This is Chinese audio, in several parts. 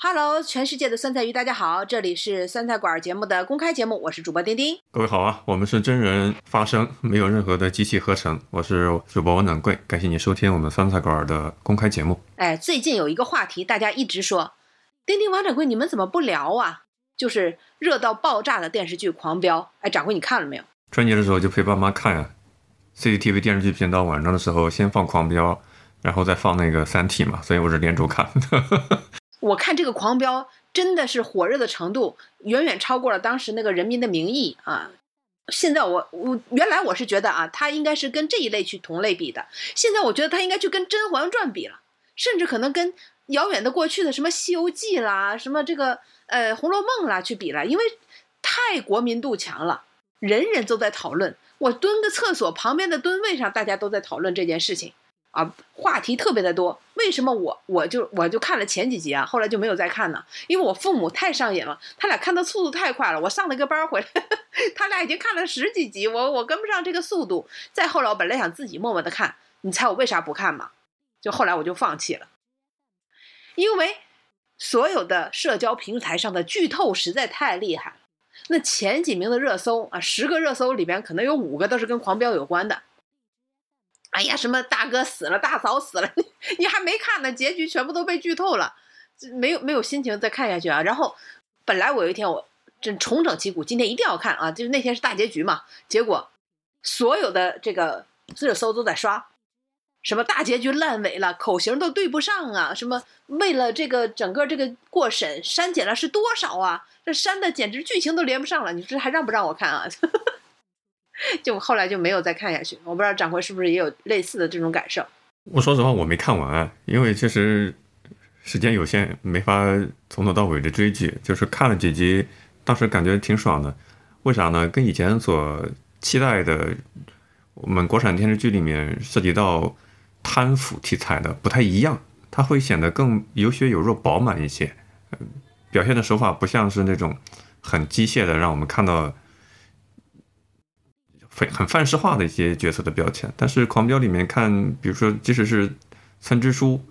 Hello，全世界的酸菜鱼，大家好，这里是酸菜馆节目的公开节目，我是主播丁丁。各位好啊，我们是真人发声，没有任何的机器合成。我是主播王掌柜，感谢你收听我们酸菜馆的公开节目。哎，最近有一个话题，大家一直说，丁丁、王掌柜，你们怎么不聊啊？就是热到爆炸的电视剧《狂飙》。哎，掌柜你看了没有？春节的时候就陪爸妈看呀，CCTV 电视剧频道晚上的时候先放《狂飙》，然后再放那个《三体》嘛，所以我是连轴看。我看这个《狂飙》真的是火热的程度远远超过了当时那个《人民的名义》啊！现在我我原来我是觉得啊，它应该是跟这一类去同类比的，现在我觉得它应该去跟《甄嬛传》比了，甚至可能跟遥远的过去的什么《西游记》啦、什么这个呃《红楼梦》啦去比了，因为太国民度强了，人人都在讨论。我蹲个厕所旁边的蹲位上，大家都在讨论这件事情。啊，话题特别的多。为什么我我就我就看了前几集啊，后来就没有再看呢？因为我父母太上瘾了，他俩看的速度太快了。我上了一个班回来，他俩已经看了十几集，我我跟不上这个速度。再后来，我本来想自己默默的看，你猜我为啥不看吗？就后来我就放弃了，因为所有的社交平台上的剧透实在太厉害了。那前几名的热搜啊，十个热搜里边可能有五个都是跟狂飙有关的。哎呀，什么大哥死了，大嫂死了，你 你还没看呢，结局全部都被剧透了，没有没有心情再看下去啊。然后，本来我有一天我正重整旗鼓，今天一定要看啊，就是那天是大结局嘛。结果，所有的这个热搜都在刷，什么大结局烂尾了，口型都对不上啊，什么为了这个整个这个过审删减了是多少啊？这删的简直剧情都连不上了，你说还让不让我看啊？就后来就没有再看下去，我不知道掌柜是不是也有类似的这种感受。我说实话，我没看完，因为确实时间有限，没法从头到尾的追剧。就是看了几集，当时感觉挺爽的。为啥呢？跟以前所期待的我们国产电视剧里面涉及到贪腐题材的不太一样，它会显得更有血有肉、饱满一些。表现的手法不像是那种很机械的，让我们看到。很很范式化的一些角色的标签，但是《狂飙》里面看，比如说，即使是村支书，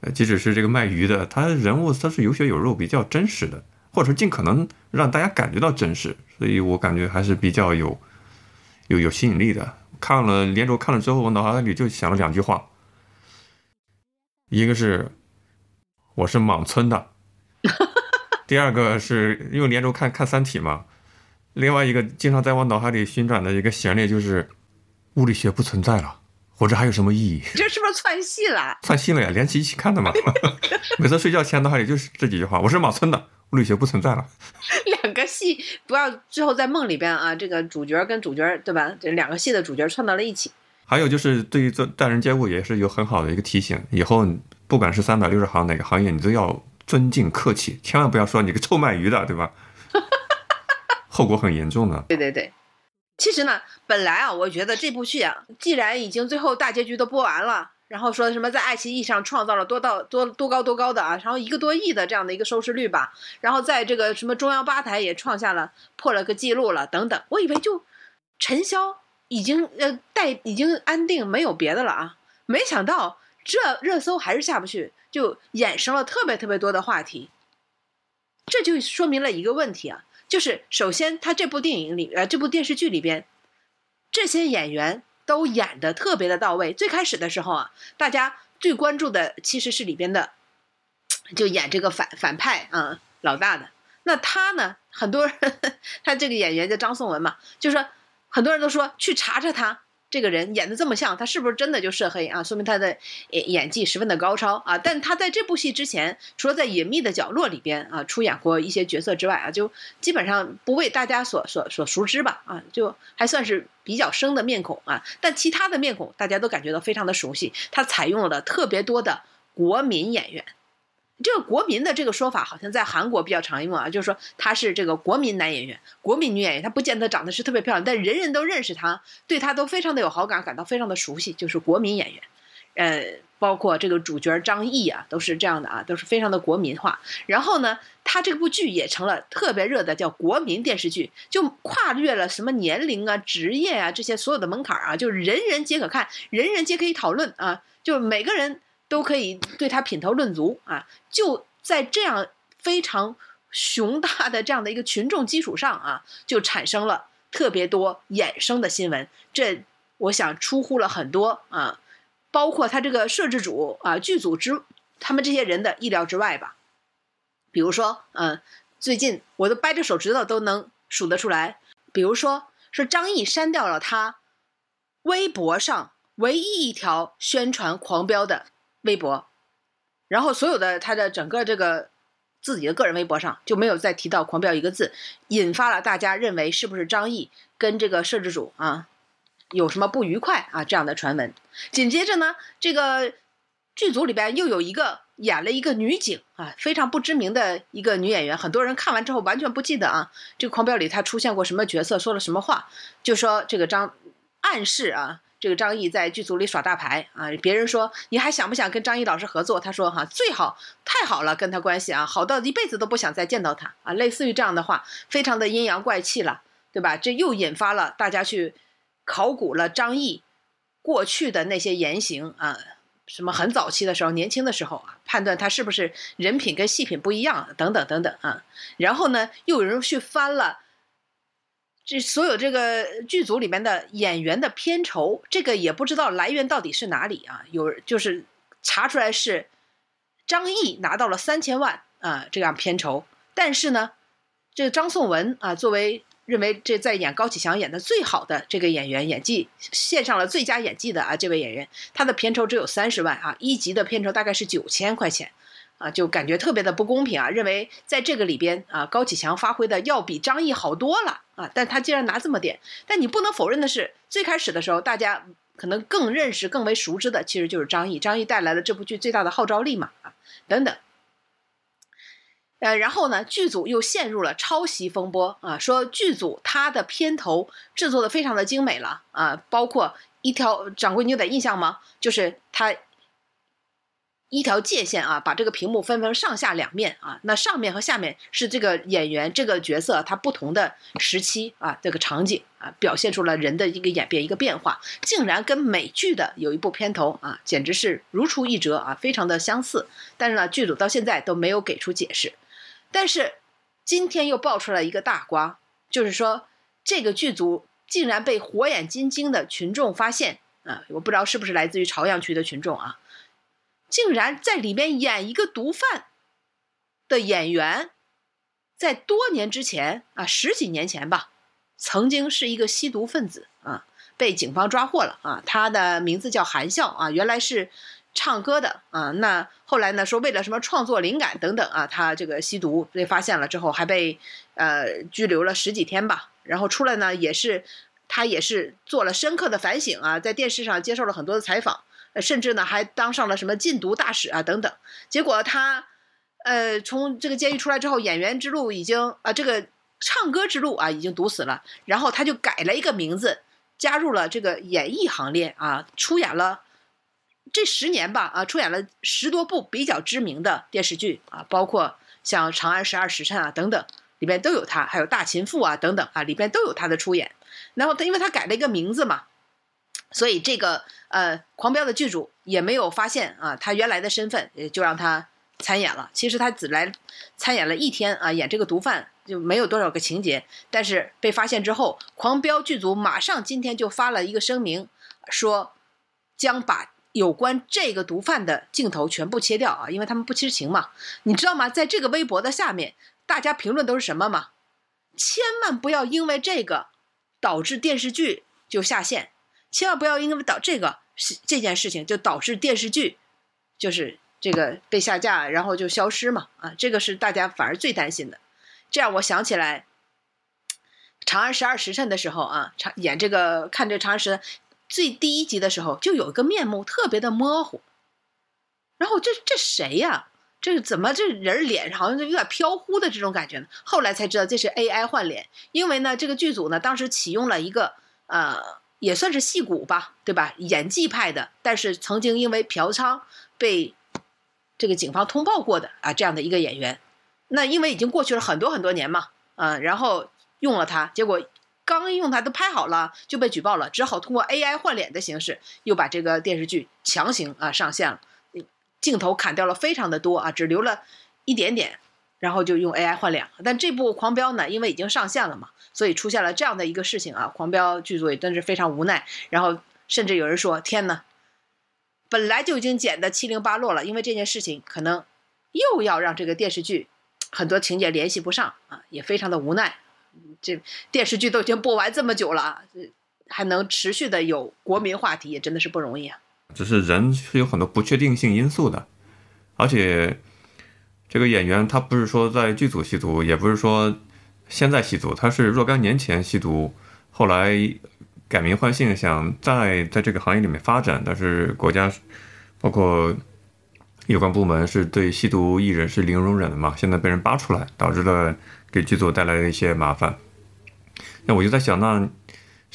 呃，即使是这个卖鱼的，他人物他是有血有肉，比较真实的，或者说尽可能让大家感觉到真实，所以我感觉还是比较有有有吸引力的。看了连轴看了之后，我脑海里就想了两句话，一个是我是莽村的，第二个是因为连轴看看《三体》嘛。另外一个经常在我脑海里旋转的一个旋律就是，物理学不存在了，活着还有什么意义？这是不是串戏了？串戏了呀，连起一起看的嘛。每次睡觉前脑海里就是这几句话。我是马村的，物理学不存在了。两个戏不要最后在梦里边啊，这个主角跟主角对吧？这两个戏的主角串到了一起。还有就是对于做待人接物也是有很好的一个提醒，以后不管是三百六十行哪个行业，你都要尊敬客气，千万不要说你个臭卖鱼的，对吧？后果很严重的。对对对，其实呢，本来啊，我觉得这部剧啊，既然已经最后大结局都播完了，然后说什么在爱奇艺上创造了多到多多高多高的啊，然后一个多亿的这样的一个收视率吧，然后在这个什么中央八台也创下了破了个记录了等等，我以为就陈潇已经呃带已经安定，没有别的了啊，没想到这热搜还是下不去，就衍生了特别特别多的话题，这就说明了一个问题啊。就是首先，他这部电影里，呃，这部电视剧里边，这些演员都演的特别的到位。最开始的时候啊，大家最关注的其实是里边的，就演这个反反派啊老大的。那他呢，很多人 他这个演员叫张颂文嘛，就说很多人都说去查查他。这个人演的这么像，他是不是真的就涉黑啊？说明他的演演技十分的高超啊！但他在这部戏之前，除了在《隐秘的角落》里边啊出演过一些角色之外啊，就基本上不为大家所所所熟知吧啊，就还算是比较生的面孔啊。但其他的面孔大家都感觉到非常的熟悉，他采用了特别多的国民演员。这个国民的这个说法好像在韩国比较常用啊，就是说他是这个国民男演员、国民女演员，他不见得长得是特别漂亮，但人人都认识他，对他都非常的有好感，感到非常的熟悉，就是国民演员。呃，包括这个主角张译啊，都是这样的啊，都是非常的国民化。然后呢，他这部剧也成了特别热的叫国民电视剧，就跨越了什么年龄啊、职业啊这些所有的门槛啊，就人人皆可看，人人皆可以讨论啊，就每个人。都可以对他品头论足啊！就在这样非常雄大的这样的一个群众基础上啊，就产生了特别多衍生的新闻。这我想出乎了很多啊，包括他这个摄制组啊、剧组之他们这些人的意料之外吧。比如说，嗯，最近我都掰着手指头都能数得出来。比如说，说张译删掉了他微博上唯一一条宣传狂飙的微博，然后所有的他的整个这个自己的个人微博上就没有再提到狂飙一个字，引发了大家认为是不是张译跟这个摄制组啊有什么不愉快啊这样的传闻。紧接着呢，这个剧组里边又有一个。演了一个女警啊，非常不知名的一个女演员，很多人看完之后完全不记得啊。这个《狂飙》里她出现过什么角色，说了什么话，就说这个张暗示啊，这个张译在剧组里耍大牌啊。别人说你还想不想跟张译老师合作？他说哈，最好太好了，跟他关系啊，好到一辈子都不想再见到他啊。类似于这样的话，非常的阴阳怪气了，对吧？这又引发了大家去考古了张译过去的那些言行啊。什么很早期的时候，年轻的时候啊，判断他是不是人品跟戏品不一样，等等等等啊。然后呢，又有人去翻了这所有这个剧组里面的演员的片酬，这个也不知道来源到底是哪里啊。有就是查出来是张译拿到了三千万啊这样片酬，但是呢，这张颂文啊作为。认为这在演高启强演的最好的这个演员，演技献上了最佳演技的啊，这位演员他的片酬只有三十万啊，一集的片酬大概是九千块钱，啊，就感觉特别的不公平啊。认为在这个里边啊，高启强发挥的要比张译好多了啊，但他竟然拿这么点。但你不能否认的是，最开始的时候大家可能更认识、更为熟知的其实就是张译，张译带来了这部剧最大的号召力嘛啊，等等。呃，然后呢，剧组又陷入了抄袭风波啊，说剧组它的片头制作的非常的精美了啊，包括一条掌柜，你有点印象吗？就是他一条界线啊，把这个屏幕分成上下两面啊，那上面和下面是这个演员这个角色他不同的时期啊，这个场景啊，表现出了人的一个演变一个变化，竟然跟美剧的有一部片头啊，简直是如出一辙啊，非常的相似，但是呢，剧组到现在都没有给出解释。但是，今天又爆出来一个大瓜，就是说这个剧组竟然被火眼金睛的群众发现啊！我不知道是不是来自于朝阳区的群众啊，竟然在里面演一个毒贩的演员，在多年之前啊，十几年前吧，曾经是一个吸毒分子啊，被警方抓获了啊，他的名字叫韩笑啊，原来是。唱歌的啊，那后来呢？说为了什么创作灵感等等啊，他这个吸毒被发现了之后，还被呃拘留了十几天吧。然后出来呢，也是他也是做了深刻的反省啊，在电视上接受了很多的采访，甚至呢还当上了什么禁毒大使啊等等。结果他呃从这个监狱出来之后，演员之路已经啊这个唱歌之路啊已经堵死了。然后他就改了一个名字，加入了这个演艺行列啊，出演了。这十年吧，啊，出演了十多部比较知名的电视剧啊，包括像《长安十二时辰》啊等等，里边都有他，还有《大秦赋》啊等等啊，里边都有他的出演。然后他因为他改了一个名字嘛，所以这个呃《狂飙》的剧组也没有发现啊他原来的身份，也就让他参演了。其实他只来参演了一天啊，演这个毒贩就没有多少个情节。但是被发现之后，《狂飙》剧组马上今天就发了一个声明，说将把。有关这个毒贩的镜头全部切掉啊，因为他们不知情嘛。你知道吗？在这个微博的下面，大家评论都是什么吗？千万不要因为这个导致电视剧就下线，千万不要因为导这个是这件事情就导致电视剧就是这个被下架，然后就消失嘛。啊，这个是大家反而最担心的。这样我想起来，《长安十二时辰》的时候啊，长演这个看这《长安十》。最第一集的时候，就有一个面目特别的模糊，然后这这谁呀？这怎么这人脸上好像就有点飘忽的这种感觉呢？后来才知道这是 AI 换脸，因为呢，这个剧组呢当时启用了一个呃，也算是戏骨吧，对吧？演技派的，但是曾经因为嫖娼被这个警方通报过的啊，这样的一个演员。那因为已经过去了很多很多年嘛，啊，然后用了他，结果。刚用他都拍好了，就被举报了，只好通过 AI 换脸的形式，又把这个电视剧强行啊上线了，镜头砍掉了非常的多啊，只留了一点点，然后就用 AI 换两个。但这部《狂飙》呢，因为已经上线了嘛，所以出现了这样的一个事情啊，《狂飙》剧组也真是非常无奈。然后甚至有人说：“天哪，本来就已经剪得七零八落了，因为这件事情可能又要让这个电视剧很多情节联系不上啊，也非常的无奈。这电视剧都已经播完这么久了，还能持续的有国民话题，也真的是不容易啊。”只是人是有很多不确定性因素的，而且这个演员他不是说在剧组吸毒，也不是说现在吸毒，他是若干年前吸毒，后来改名换姓，想再在这个行业里面发展，但是国家包括有关部门是对吸毒艺人是零容忍的嘛，现在被人扒出来，导致了给剧组带来了一些麻烦。那我就在想，那。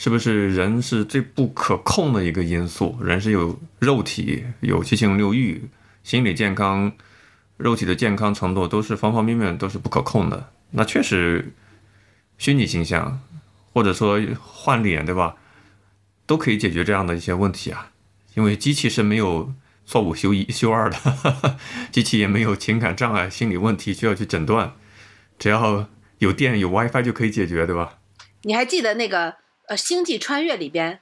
是不是人是最不可控的一个因素？人是有肉体、有七情六欲、心理健康、肉体的健康程度都是方方面面都是不可控的。那确实，虚拟形象或者说换脸，对吧？都可以解决这样的一些问题啊。因为机器是没有错误修一修二的，机器也没有情感障碍、心理问题需要去诊断，只要有电有 WiFi 就可以解决，对吧？你还记得那个？呃，星际穿越里边，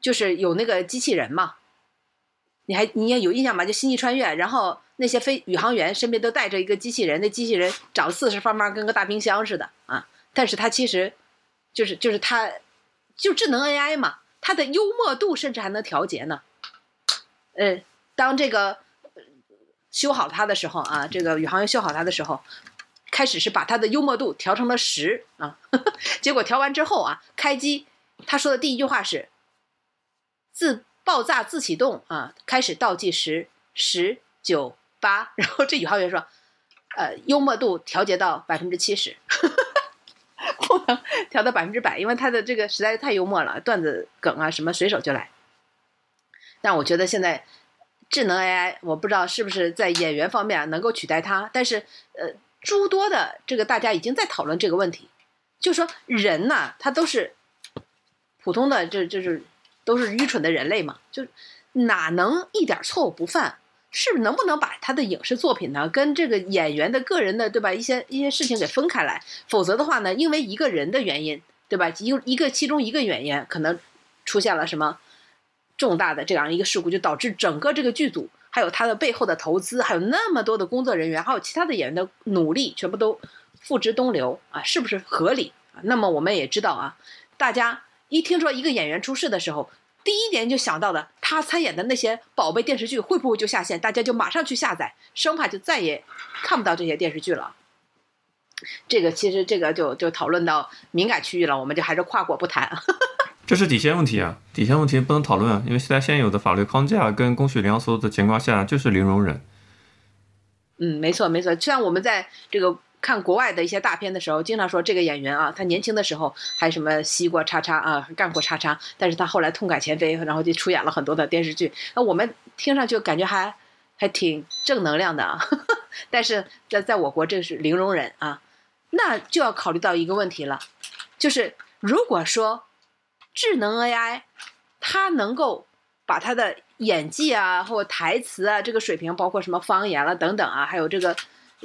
就是有那个机器人嘛，你还你也有印象吗？就星际穿越，然后那些飞宇航员身边都带着一个机器人，那机器人长四四方方，跟个大冰箱似的啊。但是它其实，就是就是它，就智能 AI 嘛，它的幽默度甚至还能调节呢。呃，当这个修好它的时候啊，这个宇航员修好它的时候。开始是把它的幽默度调成了十啊，结果调完之后啊，开机，他说的第一句话是自爆炸自启动啊，开始倒计时十九八，然后这宇航员说，呃，幽默度调节到百分之七十，不能调到百分之百，因为他的这个实在是太幽默了，段子梗啊什么随手就来。但我觉得现在智能 AI，我不知道是不是在演员方面能够取代它，但是呃。诸多的这个，大家已经在讨论这个问题，就说人呐，他都是普通的，这就是都是愚蠢的人类嘛，就哪能一点错误不犯？是能不能把他的影视作品呢，跟这个演员的个人的，对吧？一些一些事情给分开来？否则的话呢，因为一个人的原因，对吧？一一个其中一个原因可能出现了什么重大的这样一个事故，就导致整个这个剧组。还有他的背后的投资，还有那么多的工作人员，还有其他的演员的努力，全部都付之东流啊，是不是合理？那么我们也知道啊，大家一听说一个演员出事的时候，第一点就想到的，他参演的那些宝贝电视剧会不会就下线？大家就马上去下载，生怕就再也看不到这些电视剧了。这个其实这个就就讨论到敏感区域了，我们就还是跨过不谈。这是底线问题啊，底线问题不能讨论啊，因为现在现有的法律框架跟公序良俗的情况下，就是零容忍。嗯，没错没错，像我们在这个看国外的一些大片的时候，经常说这个演员啊，他年轻的时候还什么吸过叉叉啊，干过叉叉，但是他后来痛改前非，然后就出演了很多的电视剧。那我们听上去感觉还还挺正能量的啊，但是在在我国这是零容忍啊，那就要考虑到一个问题了，就是如果说。智能 AI，它能够把它的演技啊，或台词啊，这个水平，包括什么方言了等等啊，还有这个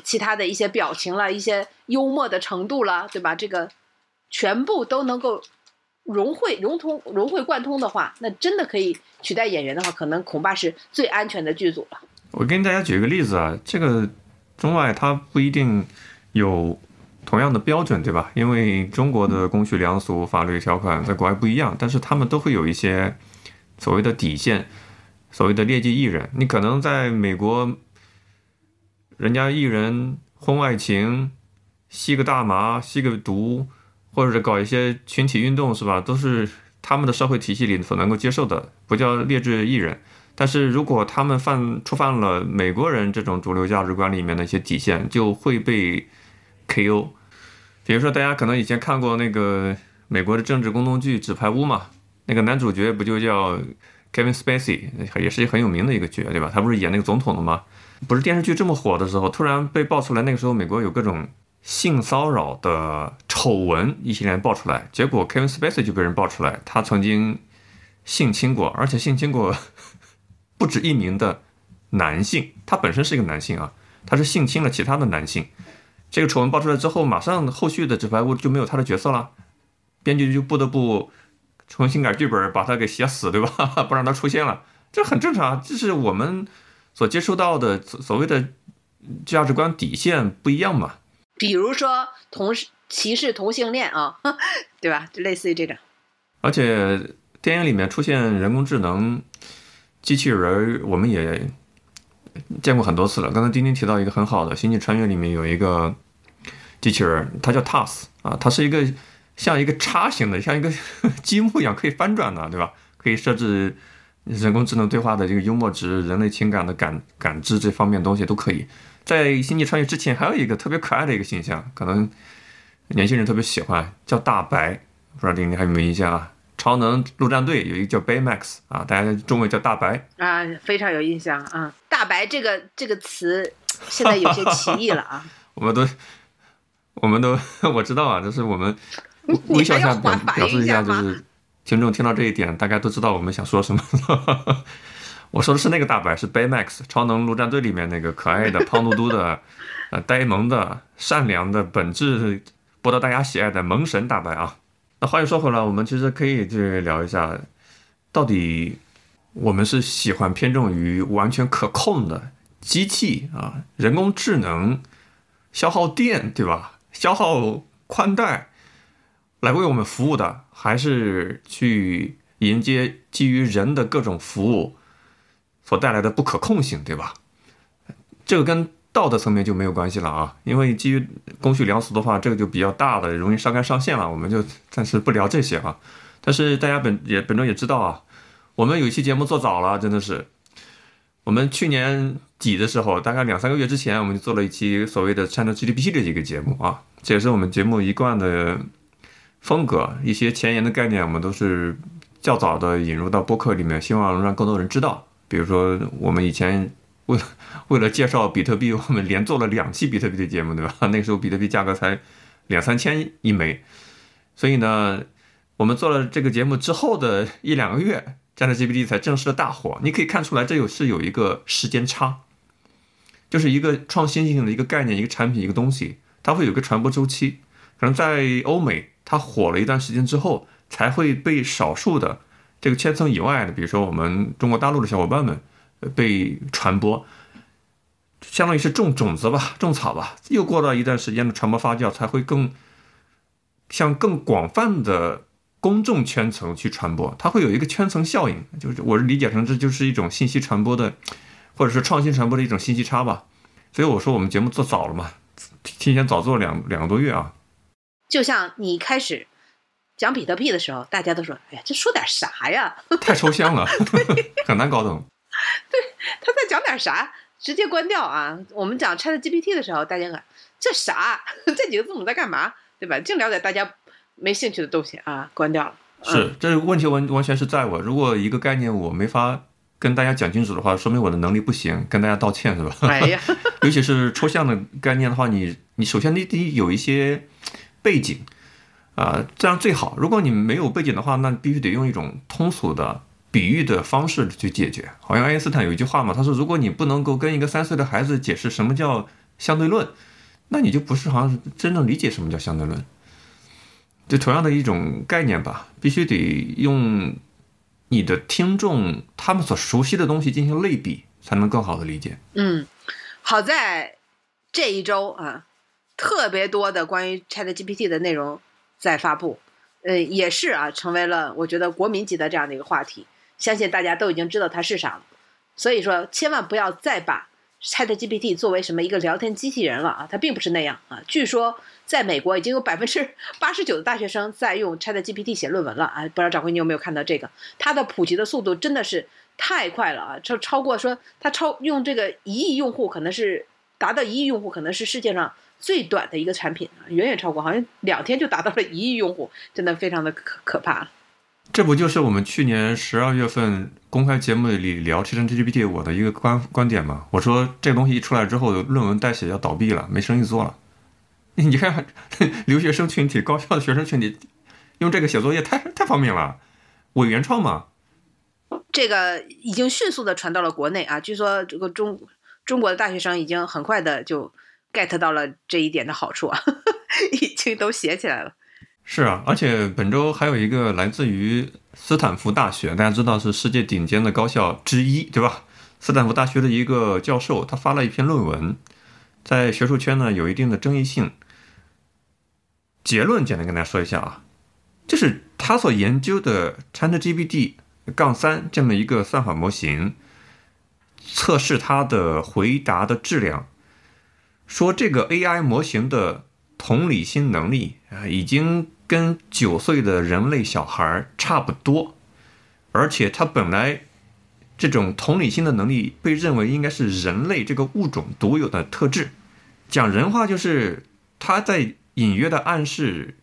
其他的一些表情了，一些幽默的程度了，对吧？这个全部都能够融会融通、融会贯通的话，那真的可以取代演员的话，可能恐怕是最安全的剧组了。我给大家举个例子啊，这个中外它不一定有。同样的标准，对吧？因为中国的公序良俗、法律条款在国外不一样，但是他们都会有一些所谓的底线，所谓的劣迹艺人。你可能在美国，人家艺人婚外情、吸个大麻、吸个毒，或者是搞一些群体运动，是吧？都是他们的社会体系里所能够接受的，不叫劣质艺人。但是如果他们犯触犯了美国人这种主流价值观里面的一些底线，就会被。K.O.，比如说大家可能以前看过那个美国的政治宫斗剧《纸牌屋》嘛，那个男主角不就叫 Kevin Spacey，也是很有名的一个角，对吧？他不是演那个总统的吗？不是电视剧这么火的时候，突然被爆出来，那个时候美国有各种性骚扰的丑闻一系列爆出来，结果 Kevin Spacey 就被人爆出来，他曾经性侵过，而且性侵过 不止一名的男性，他本身是一个男性啊，他是性侵了其他的男性。这个丑闻爆出来之后，马上后续的《纸牌屋》就没有他的角色了，编剧就不得不重新改剧本，把他给写死，对吧？不让他出现了，这很正常，这是我们所接触到的所所谓的价值观底线不一样嘛。比如说同歧视同性恋啊，对吧？就类似于这种。而且电影里面出现人工智能机器人，我们也。见过很多次了。刚才丁丁提到一个很好的《星际穿越》里面有一个机器人，它叫 TAS 啊，它是一个像一个叉形的，像一个 积木一样可以翻转的，对吧？可以设置人工智能对话的这个幽默值、人类情感的感感知这方面东西都可以。在《星际穿越》之前，还有一个特别可爱的一个形象，可能年轻人特别喜欢，叫大白，不知道丁丁还有没有印象啊？超能陆战队有一个叫 Baymax 啊，大家中文叫大白啊，非常有印象啊。大白这个这个词现在有些歧义了啊。我们都，我们都 我知道啊，就是我们微笑一下表表示一下，就是听众听到这一点，大家都知道我们想说什么了。我说的是那个大白，是 Baymax 超能陆战队里面那个可爱的、胖嘟嘟的、呃呆萌的、善良的、本质博得大家喜爱的萌神大白啊。那话又说回来，我们其实可以去聊一下，到底我们是喜欢偏重于完全可控的机器啊，人工智能消耗电对吧？消耗宽带来为我们服务的，还是去迎接基于人的各种服务所带来的不可控性对吧？这个跟。道德层面就没有关系了啊，因为基于公序良俗的话，这个就比较大了，容易上纲上线了，我们就暂时不聊这些啊。但是大家本也本周也知道啊，我们有一期节目做早了，真的是，我们去年底的时候，大概两三个月之前，我们就做了一期所谓的 ChatGPT 的一个节目啊，这也是我们节目一贯的风格，一些前沿的概念，我们都是较早的引入到播客里面，希望能让更多人知道，比如说我们以前。为为了介绍比特币，我们连做了两期比特币的节目，对吧？那时候比特币价格才两三千一枚，所以呢，我们做了这个节目之后的一两个月，这样的 GPT 才正式的大火。你可以看出来，这有是有一个时间差，就是一个创新性的一个概念、一个产品、一个东西，它会有个传播周期。可能在欧美，它火了一段时间之后，才会被少数的这个圈层以外的，比如说我们中国大陆的小伙伴们。被传播，相当于是种种子吧，种草吧。又过了一段时间的传播发酵，才会更向更广泛的公众圈层去传播。它会有一个圈层效应，就是我理解成这就是一种信息传播的，或者是创新传播的一种信息差吧。所以我说我们节目做早了嘛，提前早做两两个多月啊。就像你开始讲比特币的时候，大家都说：“哎呀，这说点啥呀？”太抽象了，很难搞懂。对，他在讲点啥？直接关掉啊！我们讲 Chat GPT 的时候，大家看这啥？这几个字母在干嘛？对吧？净聊点大家没兴趣的东西啊！关掉了。是，这问题完完全是在我。如果一个概念我没法跟大家讲清楚的话，说明我的能力不行，跟大家道歉是吧？哎呀，尤其是抽象的概念的话，你你首先你得有一些背景啊，这样最好。如果你没有背景的话，那必须得用一种通俗的。比喻的方式去解决，好像爱因斯坦有一句话嘛，他说：“如果你不能够跟一个三岁的孩子解释什么叫相对论，那你就不是好像真正理解什么叫相对论。”就同样的一种概念吧，必须得用你的听众他们所熟悉的东西进行类比，才能更好的理解。嗯，好在这一周啊，特别多的关于 ChatGPT 的内容在发布，呃，也是啊，成为了我觉得国民级的这样的一个话题。相信大家都已经知道它是啥了，所以说千万不要再把 ChatGPT 作为什么一个聊天机器人了啊！它并不是那样啊！据说在美国已经有百分之八十九的大学生在用 ChatGPT 写论文了啊！不知道掌柜你有没有看到这个？它的普及的速度真的是太快了啊！超超过说它超用这个一亿用户，可能是达到一亿用户，可能是世界上最短的一个产品啊！远远超过，好像两天就达到了一亿用户，真的非常的可可怕。这不就是我们去年十二月份公开节目里聊 ChatGPT 我的一个观观点吗？我说这个东西一出来之后，论文代写要倒闭了，没生意做了。你看，留学生群体、高校的学生群体用这个写作业太太方便了，伪原创嘛。这个已经迅速的传到了国内啊！据说这个中中国的大学生已经很快的就 get 到了这一点的好处啊，已经都写起来了。是啊，而且本周还有一个来自于斯坦福大学，大家知道是世界顶尖的高校之一，对吧？斯坦福大学的一个教授，他发了一篇论文，在学术圈呢有一定的争议性。结论简单跟大家说一下啊，就是他所研究的 ChatGPT 杠三这么一个算法模型，测试它的回答的质量，说这个 AI 模型的同理心能力啊，已经跟九岁的人类小孩差不多，而且它本来这种同理心的能力被认为应该是人类这个物种独有的特质，讲人话就是他在。隐约的暗示，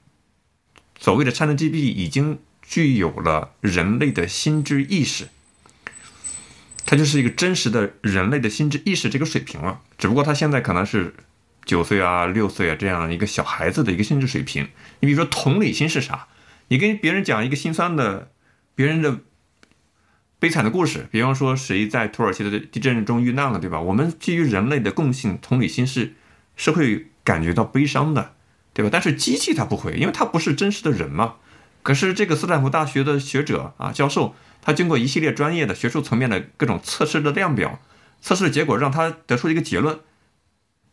所谓的 ChatGPT 已经具有了人类的心智意识，它就是一个真实的人类的心智意识这个水平了。只不过它现在可能是九岁啊、六岁啊这样一个小孩子的一个心智水平。你比如说同理心是啥？你跟别人讲一个心酸的、别人的悲惨的故事，比方说谁在土耳其的地震中遇难了，对吧？我们基于人类的共性同理心是是会感觉到悲伤的。对吧？但是机器它不会，因为它不是真实的人嘛。可是这个斯坦福大学的学者啊，教授，他经过一系列专业的学术层面的各种测试的量表，测试的结果让他得出一个结论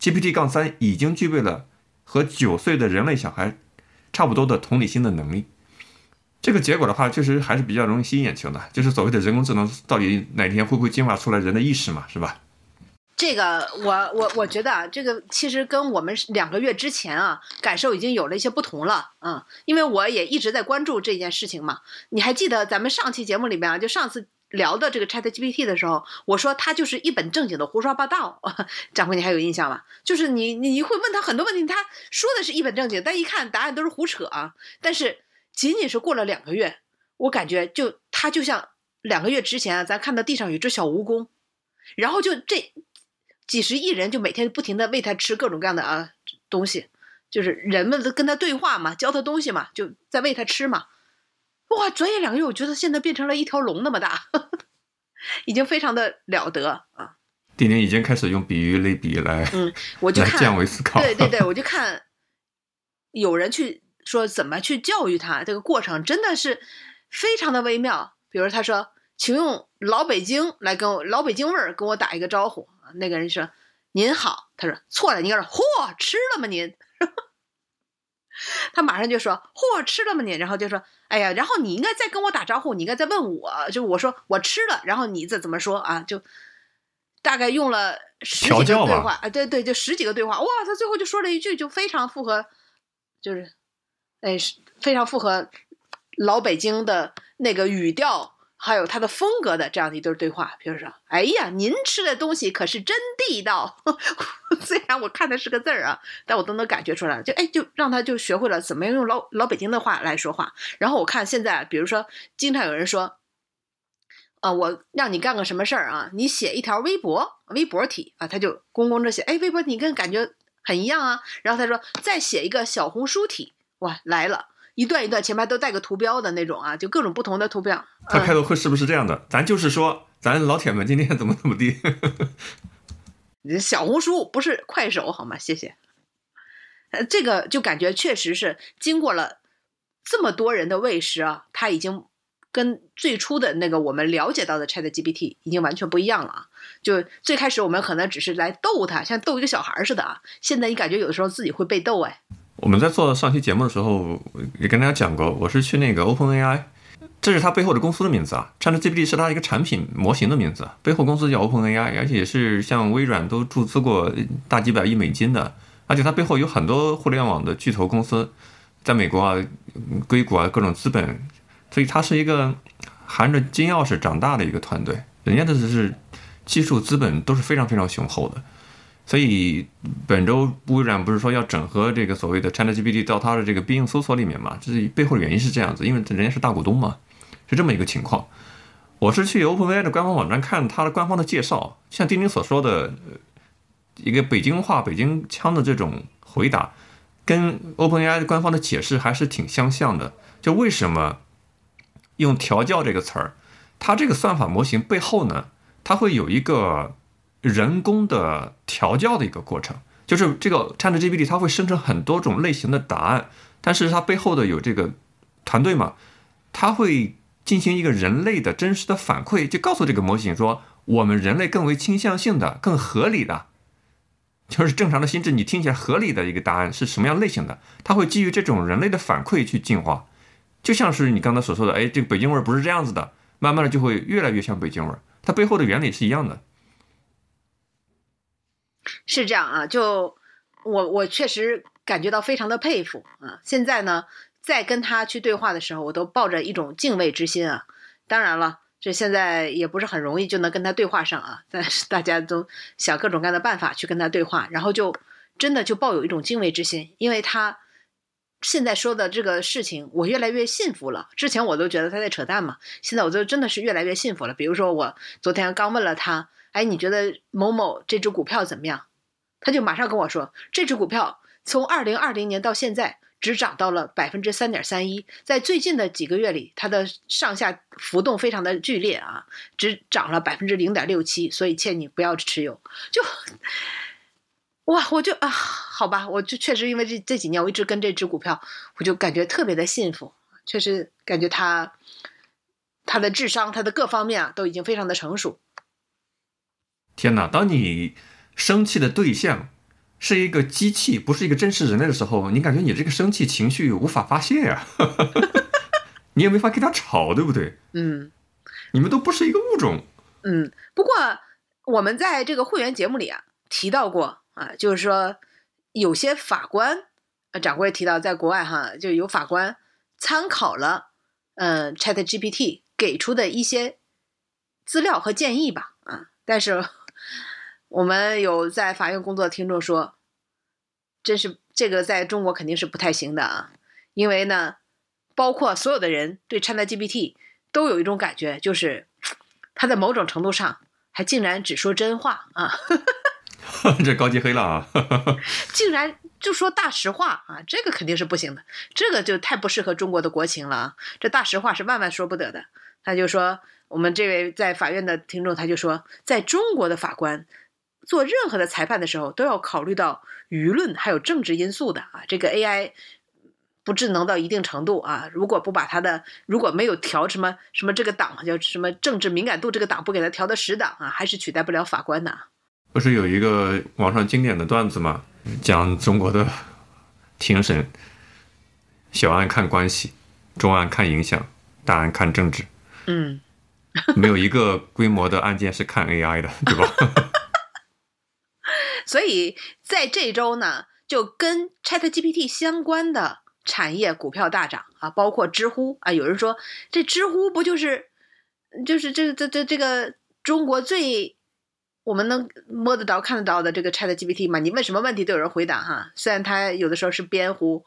：GPT- 杠三已经具备了和九岁的人类小孩差不多的同理心的能力。这个结果的话，确实还是比较容易吸引眼球的，就是所谓的人工智能到底哪天会不会进化出来人的意识嘛，是吧？这个我我我觉得啊，这个其实跟我们两个月之前啊感受已经有了一些不同了，嗯，因为我也一直在关注这件事情嘛。你还记得咱们上期节目里面啊，就上次聊的这个 Chat GPT 的时候，我说他就是一本正经的胡说八道，掌柜你还有印象吗？就是你你会问他很多问题，他说的是一本正经，但一看答案都是胡扯啊。但是仅仅是过了两个月，我感觉就他就像两个月之前啊，咱看到地上有只小蜈蚣，然后就这。几十亿人就每天不停的喂他吃各种各样的啊东西，就是人们都跟他对话嘛，教他东西嘛，就在喂他吃嘛。哇，转眼两个月，我觉得现在变成了一条龙那么大，已经非常的了得啊。丁宁已经开始用比喻类比来，嗯，我就看降维思考。对对对，我就看有人去说怎么去教育他，这个过程真的是非常的微妙。比如他说，请用老北京来跟我老北京味儿跟我打一个招呼。那个人说：“您好。”他说：“错了，你该说‘嚯，吃了吗？您？” 他马上就说：“嚯，吃了吗？您？”然后就说：“哎呀，然后你应该再跟我打招呼，你应该再问我，就我说我吃了，然后你再怎么说啊？就大概用了十几个对话啊，对对，就十几个对话。哇，他最后就说了一句，就非常符合，就是哎，非常符合老北京的那个语调。”还有他的风格的这样的一对对话，比如说，哎呀，您吃的东西可是真地道。虽然我看的是个字儿啊，但我都能感觉出来，就哎，就让他就学会了怎么样用老老北京的话来说话。然后我看现在，比如说，经常有人说，啊，我让你干个什么事儿啊，你写一条微博，微博体啊，他就咣咣着写，哎，微博你跟感觉很一样啊。然后他说，再写一个小红书体，哇，来了。一段一段前面都带个图标的那种啊，就各种不同的图标。他开头会是不是这样的？咱就是说，咱老铁们今天怎么怎么地。小红书不是快手好吗？谢谢。呃，这个就感觉确实是经过了这么多人的喂食啊，它已经跟最初的那个我们了解到的 Chat GPT 已经完全不一样了啊。就最开始我们可能只是来逗他，像逗一个小孩似的啊。现在你感觉有的时候自己会被逗哎。我们在做上期节目的时候，也跟大家讲过，我是去那个 OpenAI，这是它背后的公司的名字啊。ChatGPT 是它一个产品模型的名字，背后公司叫 OpenAI，而且是像微软都注资过大几百亿美金的，而且它背后有很多互联网的巨头公司，在美国啊、硅谷啊各种资本，所以它是一个含着金钥匙长大的一个团队，人家的是技术资本都是非常非常雄厚的。所以本周微软不是说要整合这个所谓的 ChatGPT 到它的这个必应搜索里面嘛？这是背后的原因是这样子，因为人家是大股东嘛，是这么一个情况。我是去 OpenAI 的官方网站看它的官方的介绍，像丁丁所说的，一个北京话、北京腔的这种回答，跟 OpenAI 官方的解释还是挺相像的。就为什么用调教这个词儿，它这个算法模型背后呢，它会有一个。人工的调教的一个过程，就是这个 ChatGPT 它会生成很多种类型的答案，但是它背后的有这个团队嘛，它会进行一个人类的真实的反馈，就告诉这个模型说，我们人类更为倾向性的、更合理的，就是正常的心智你听起来合理的一个答案是什么样类型的，它会基于这种人类的反馈去进化，就像是你刚才所说的，哎，这个北京味儿不是这样子的，慢慢的就会越来越像北京味儿，它背后的原理是一样的。是这样啊，就我我确实感觉到非常的佩服啊。现在呢，在跟他去对话的时候，我都抱着一种敬畏之心啊。当然了，这现在也不是很容易就能跟他对话上啊，但是大家都想各种各样的办法去跟他对话，然后就真的就抱有一种敬畏之心，因为他现在说的这个事情，我越来越信服了。之前我都觉得他在扯淡嘛，现在我就真的是越来越信服了。比如说，我昨天刚问了他。哎，你觉得某某这只股票怎么样？他就马上跟我说，这只股票从二零二零年到现在只涨到了百分之三点三一，在最近的几个月里，它的上下浮动非常的剧烈啊，只涨了百分之零点六七，所以劝你不要持有。就哇，我就啊，好吧，我就确实因为这这几年我一直跟这只股票，我就感觉特别的幸福，确实感觉它它的智商，它的各方面啊，都已经非常的成熟。天哪！当你生气的对象是一个机器，不是一个真实人类的时候，你感觉你这个生气情绪无法发泄呀，你也没法跟他吵，对不对？嗯，你们都不是一个物种。嗯，不过我们在这个会员节目里啊提到过啊，就是说有些法官，呃，掌柜提到，在国外哈就有法官参考了嗯 Chat GPT 给出的一些资料和建议吧，啊，但是。我们有在法院工作的听众说，真是这个在中国肯定是不太行的啊，因为呢，包括所有的人对 ChatGPT 都有一种感觉，就是他在某种程度上还竟然只说真话啊，这高级黑了啊，竟然就说大实话啊，这个肯定是不行的，这个就太不适合中国的国情了啊，这大实话是万万说不得的。他就说，我们这位在法院的听众，他就说，在中国的法官。做任何的裁判的时候，都要考虑到舆论还有政治因素的啊。这个 AI 不智能到一定程度啊，如果不把它的如果没有调什么什么这个档叫什么政治敏感度这个档不给它调到十档啊，还是取代不了法官的。不是有一个网上经典的段子吗？讲中国的庭审，小案看关系，中案看影响，大案看政治。嗯，没有一个规模的案件是看 AI 的，对吧？所以在这周呢，就跟 ChatGPT 相关的产业股票大涨啊，包括知乎啊。有人说这知乎不就是就是这这这这个中国最我们能摸得着看得到的这个 ChatGPT 吗？你问什么问题都有人回答哈。虽然他有的时候是编乎。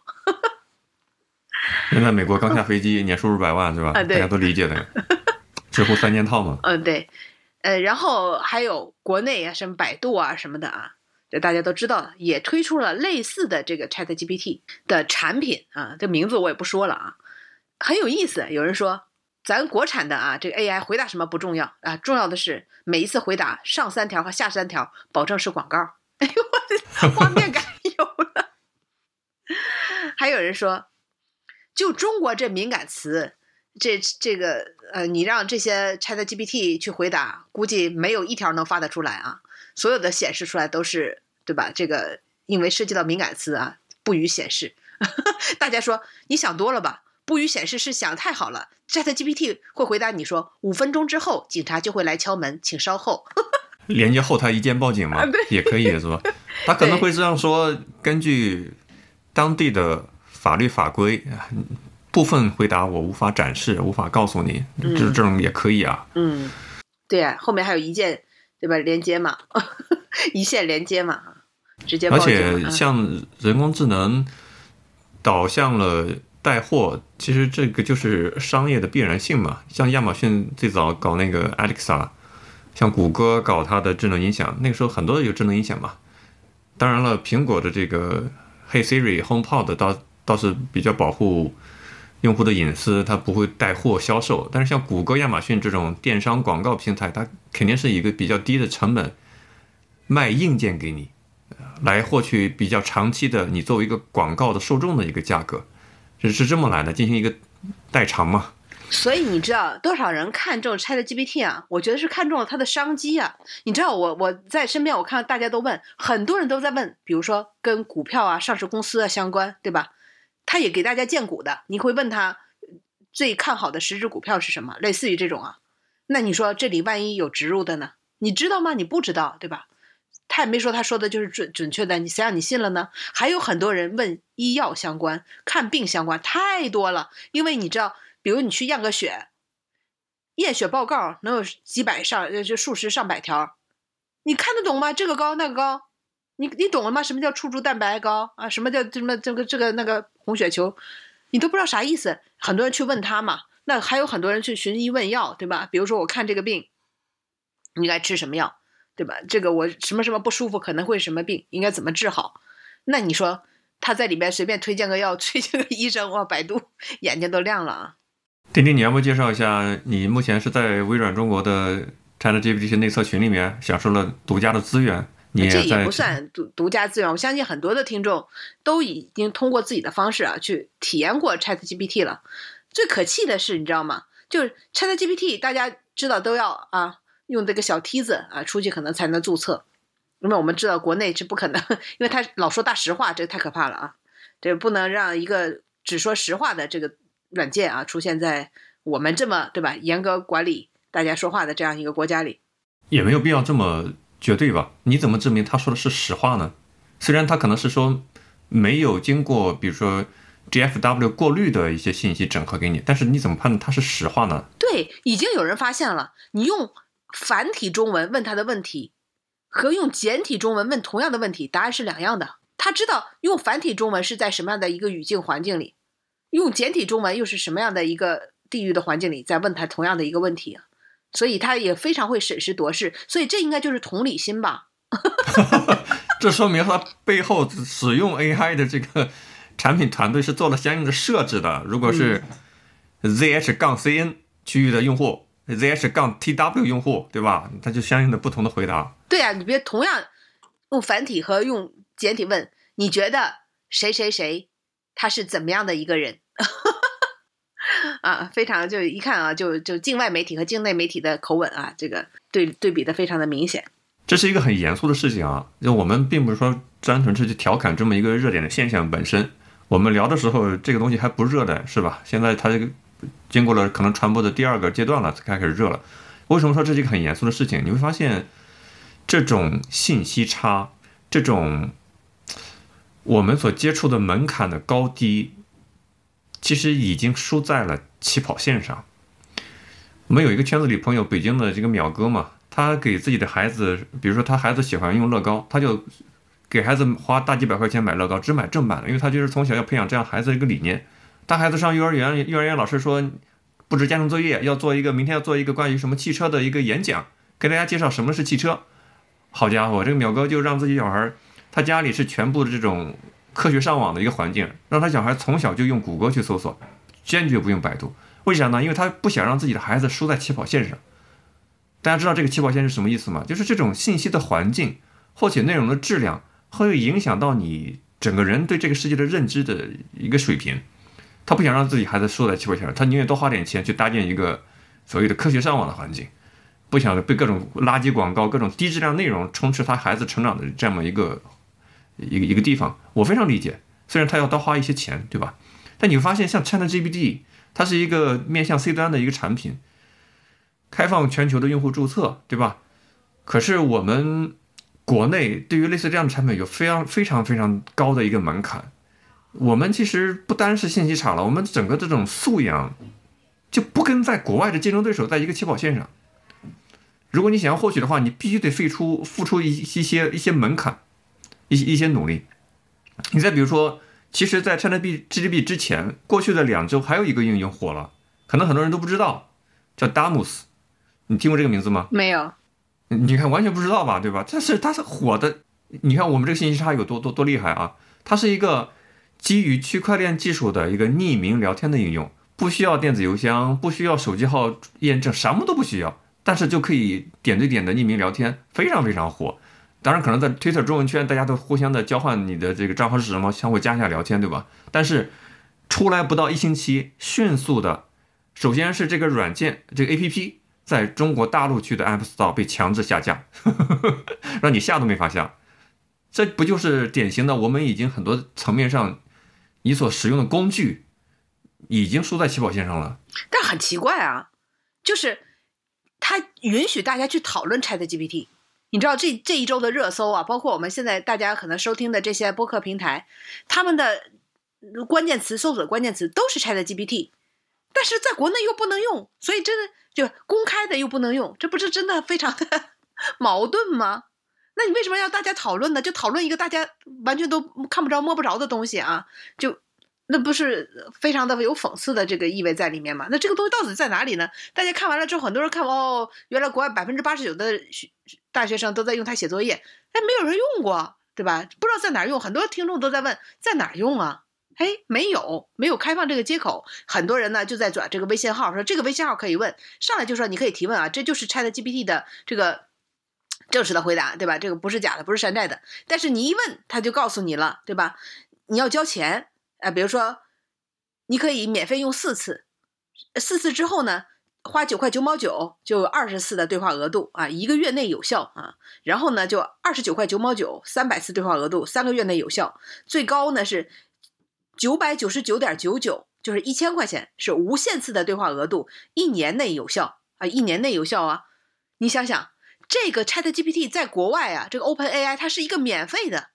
现在美国刚下飞机，年收入百万是吧？大家都理解的。知乎三件套嘛。嗯，对。呃，然后还有国内啊，什么百度啊什么的啊。这大家都知道，也推出了类似的这个 Chat GPT 的产品啊，这名字我也不说了啊，很有意思。有人说，咱国产的啊，这个 AI 回答什么不重要啊，重要的是每一次回答上三条和下三条保证是广告。哎呦，我的画面感有了。还有人说，就中国这敏感词，这这个呃，你让这些 Chat GPT 去回答，估计没有一条能发得出来啊。所有的显示出来都是对吧？这个因为涉及到敏感词啊，不予显示。大家说你想多了吧？不予显示是想太好了。Chat GPT 会回答你说五分钟之后警察就会来敲门，请稍后。连接后台一键报警吗？也可以是吧？他可能会这样说：根据当地的法律法规，部分回答我无法展示，无法告诉你。这这种也可以啊。嗯，对啊，后面还有一键。对吧？连接嘛，一线连接嘛，直接。而且像人工智能导向了带货，其实这个就是商业的必然性嘛。像亚马逊最早搞那个 Alexa，像谷歌搞它的智能音响，那个时候很多有智能音响嘛。当然了，苹果的这个 Hey Siri、HomePod 倒倒是比较保护。用户的隐私，它不会带货销售，但是像谷歌、亚马逊这种电商广告平台，它肯定是一个比较低的成本卖硬件给你，来获取比较长期的你作为一个广告的受众的一个价格，是是这么来的，进行一个代偿嘛？所以你知道多少人看中 Chat GPT 啊？我觉得是看中了它的商机啊！你知道我我在身边，我看到大家都问，很多人都在问，比如说跟股票啊、上市公司啊相关，对吧？他也给大家荐股的，你会问他最看好的十只股票是什么？类似于这种啊？那你说这里万一有植入的呢？你知道吗？你不知道，对吧？他也没说他说的就是准准确的，你谁让你信了呢？还有很多人问医药相关、看病相关，太多了，因为你知道。比如你去验个血，验血报告能有几百上，就数十上百条，你看得懂吗？这个高那个高，你你懂了吗？什么叫触珠蛋白高啊？什么叫什么这个这个那个红血球，你都不知道啥意思。很多人去问他嘛，那还有很多人去寻医问药，对吧？比如说我看这个病，应该吃什么药，对吧？这个我什么什么不舒服，可能会什么病，应该怎么治好？那你说他在里面随便推荐个药，推荐个医生，哇，百度眼睛都亮了啊！丁丁，你要不介绍一下，你目前是在微软中国的 ChatGPT 内测群里面享受了独家的资源。你这也不算独独家资源，我相信很多的听众都已经通过自己的方式啊去体验过 ChatGPT 了。最可气的是，你知道吗？就是 ChatGPT，大家知道都要啊用这个小梯子啊出去可能才能注册，因为我们知道国内是不可能，因为他老说大实话，这个太可怕了啊！这不能让一个只说实话的这个。软件啊，出现在我们这么对吧严格管理大家说话的这样一个国家里，也没有必要这么绝对吧？你怎么证明他说的是实话呢？虽然他可能是说没有经过比如说 GFW 过滤的一些信息整合给你，但是你怎么判断他是实话呢？对，已经有人发现了，你用繁体中文问他的问题，和用简体中文问同样的问题，答案是两样的。他知道用繁体中文是在什么样的一个语境环境里。用简体中文又是什么样的一个地域的环境里，在问他同样的一个问题，所以他也非常会审时度势，所以这应该就是同理心吧？这说明他背后使用 AI 的这个产品团队是做了相应的设置的。如果是 ZH 杠 CN 区域的用户，ZH 杠 TW 用户，对吧？他就相应的不同的回答。对啊，你别同样用繁体和用简体问，你觉得谁谁谁？他是怎么样的一个人？啊，非常就一看啊，就就境外媒体和境内媒体的口吻啊，这个对对比的非常的明显。这是一个很严肃的事情啊，就我们并不是说单纯是去调侃这么一个热点的现象本身。我们聊的时候，这个东西还不热的是吧？现在它这个经过了可能传播的第二个阶段了，才开始热了。为什么说这是一个很严肃的事情？你会发现，这种信息差，这种。我们所接触的门槛的高低，其实已经输在了起跑线上。我们有一个圈子里朋友，北京的这个淼哥嘛，他给自己的孩子，比如说他孩子喜欢用乐高，他就给孩子花大几百块钱买乐高，只买正版的，因为他就是从小要培养这样孩子一个理念。他孩子上幼儿园，幼儿园老师说布置家庭作业，要做一个明天要做一个关于什么汽车的一个演讲，给大家介绍什么是汽车。好家伙，这个淼哥就让自己小孩。他家里是全部的这种科学上网的一个环境，让他小孩从小就用谷歌去搜索，坚决不用百度。为啥呢？因为他不想让自己的孩子输在起跑线上。大家知道这个起跑线是什么意思吗？就是这种信息的环境，获取内容的质量，会影响到你整个人对这个世界的认知的一个水平。他不想让自己孩子输在起跑线上，他宁愿多花点钱去搭建一个所谓的科学上网的环境。不想被各种垃圾广告、各种低质量内容充斥他孩子成长的这么一个。一个一个地方，我非常理解。虽然他要多花一些钱，对吧？但你会发现，像 ChatGPT，它是一个面向 C 端的一个产品，开放全球的用户注册，对吧？可是我们国内对于类似这样的产品有非常非常非常高的一个门槛。我们其实不单是信息差了，我们整个这种素养就不跟在国外的竞争对手在一个起跑线上。如果你想要获取的话，你必须得付出付出一一些一些门槛。一一些努力，你再比如说，其实，在 ChatGPT 之前，过去的两周还有一个应用火了，可能很多人都不知道，叫 Damus，你听过这个名字吗？没有。你看，完全不知道吧，对吧？但是它是火的。你看我们这个信息差有多多多厉害啊！它是一个基于区块链技术的一个匿名聊天的应用，不需要电子邮箱，不需要手机号验证，什么都不需要，但是就可以点对点的匿名聊天，非常非常火。当然，可能在 Twitter 中文圈，大家都互相的交换你的这个账号是什么，相互加一下聊天，对吧？但是出来不到一星期，迅速的，首先是这个软件，这个 APP 在中国大陆区的 App Store 被强制下架，让你下都没法下。这不就是典型的我们已经很多层面上你所使用的工具已经输在起跑线上了？但很奇怪啊，就是它允许大家去讨论 Chat GPT。你知道这这一周的热搜啊，包括我们现在大家可能收听的这些播客平台，他们的关键词搜索关键词都是 Chat GPT，但是在国内又不能用，所以真的就公开的又不能用，这不是真的非常的 矛盾吗？那你为什么要大家讨论呢？就讨论一个大家完全都看不着摸不着的东西啊？就那不是非常的有讽刺的这个意味在里面吗？那这个东西到底在哪里呢？大家看完了之后，很多人看哦，原来国外百分之八十九的学大学生都在用它写作业，哎，没有人用过，对吧？不知道在哪儿用，很多听众都在问在哪儿用啊？哎，没有，没有开放这个接口，很多人呢就在转这个微信号，说这个微信号可以问，上来就说你可以提问啊，这就是 Chat GPT 的这个正式的回答，对吧？这个不是假的，不是山寨的，但是你一问，他就告诉你了，对吧？你要交钱，啊，比如说你可以免费用四次，四次之后呢？花九块九毛九就二十次的对话额度啊，一个月内有效啊。然后呢，就二十九块九毛九，三百次对话额度，三个月内有效。最高呢是九百九十九点九九，就是一千块钱，是无限次的对话额度，一年内有效啊，一年内有效啊。你想想，这个 Chat GPT 在国外啊，这个 Open AI 它是一个免费的，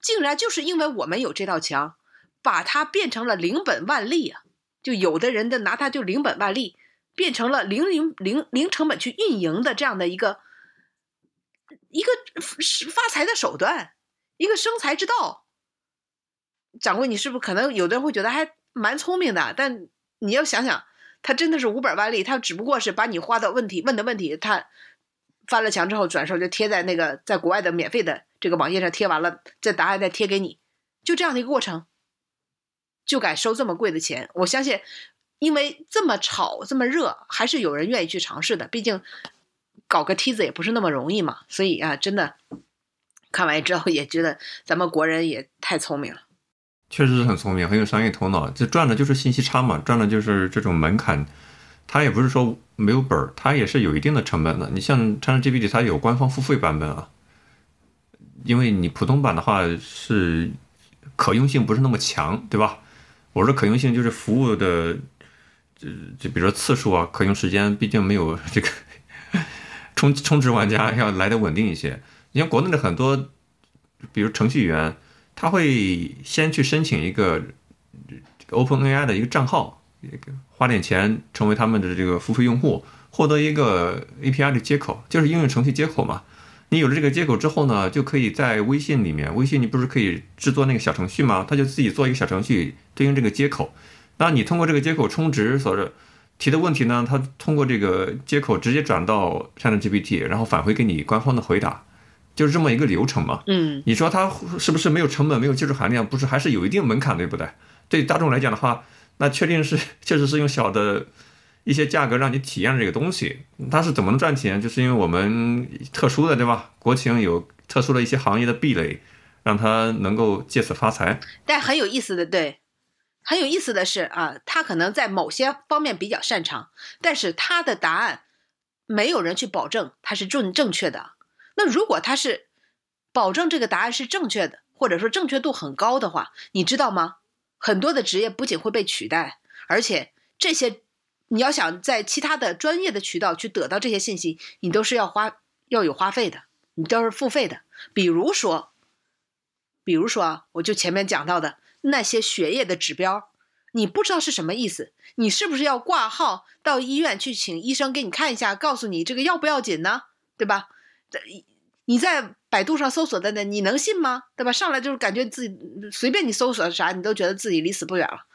竟然就是因为我们有这道墙，把它变成了零本万利啊。就有的人的拿它就零本万利。变成了零零零零成本去运营的这样的一个一个发财的手段，一个生财之道。掌柜，你是不是可能有的人会觉得还蛮聪明的？但你要想想，他真的是无本万利，他只不过是把你花的问题问的问题，他翻了墙之后转手就贴在那个在国外的免费的这个网页上贴完了，这答案再贴给你，就这样的一个过程，就敢收这么贵的钱？我相信。因为这么炒这么热，还是有人愿意去尝试的。毕竟搞个梯子也不是那么容易嘛。所以啊，真的看完之后也觉得咱们国人也太聪明了。确实是很聪明，很有商业头脑。这赚的就是信息差嘛，赚的就是这种门槛。它也不是说没有本儿，它也是有一定的成本的。你像 ChatGPT，它有官方付费版本啊。因为你普通版的话是可用性不是那么强，对吧？我说可用性就是服务的。就就比如说次数啊，可用时间毕竟没有 这个 充充值玩家要来的稳定一些。你像国内的很多，比如程序员，他会先去申请一个 OpenAI 的一个账号，花点钱成为他们的这个付费用户，获得一个 API 的接口，就是应用程序接口嘛。你有了这个接口之后呢，就可以在微信里面，微信你不是可以制作那个小程序吗？它就自己做一个小程序对应这个接口。那你通过这个接口充值所提的问题呢？它通过这个接口直接转到 ChatGPT，然后返回给你官方的回答，就是这么一个流程嘛。嗯，你说它是不是没有成本、没有技术含量？不是，还是有一定门槛，对不对？对大众来讲的话，那确定是确实是用小的一些价格让你体验这个东西。它是怎么能赚钱？就是因为我们特殊的，对吧？国情有特殊的一些行业的壁垒，让它能够借此发财。但很有意思的，对。很有意思的是啊，他可能在某些方面比较擅长，但是他的答案没有人去保证他是正正确的。那如果他是保证这个答案是正确的，或者说正确度很高的话，你知道吗？很多的职业不仅会被取代，而且这些你要想在其他的专业的渠道去得到这些信息，你都是要花要有花费的，你都是付费的。比如说，比如说啊，我就前面讲到的。那些血液的指标，你不知道是什么意思？你是不是要挂号到医院去请医生给你看一下，告诉你这个要不要紧呢？对吧？你在百度上搜索的呢，你能信吗？对吧？上来就是感觉自己随便你搜索啥，你都觉得自己离死不远了。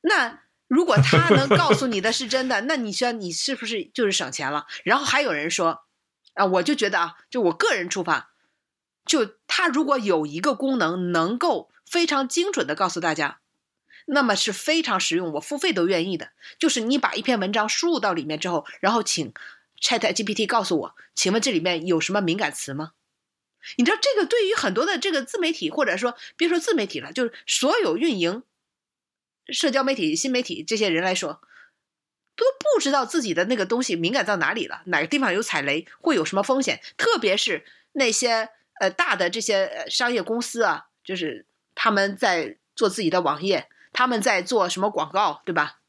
那如果他能告诉你的是真的，那你说你是不是就是省钱了？然后还有人说，啊，我就觉得啊，就我个人出发，就他如果有一个功能能够。非常精准的告诉大家，那么是非常实用，我付费都愿意的。就是你把一篇文章输入到里面之后，然后请 Chat GPT 告诉我，请问这里面有什么敏感词吗？你知道这个对于很多的这个自媒体，或者说别说自媒体了，就是所有运营社交媒体、新媒体这些人来说，都不知道自己的那个东西敏感到哪里了，哪个地方有踩雷，会有什么风险。特别是那些呃大的这些商业公司啊，就是他们在做自己的网页，他们在做什么广告，对吧？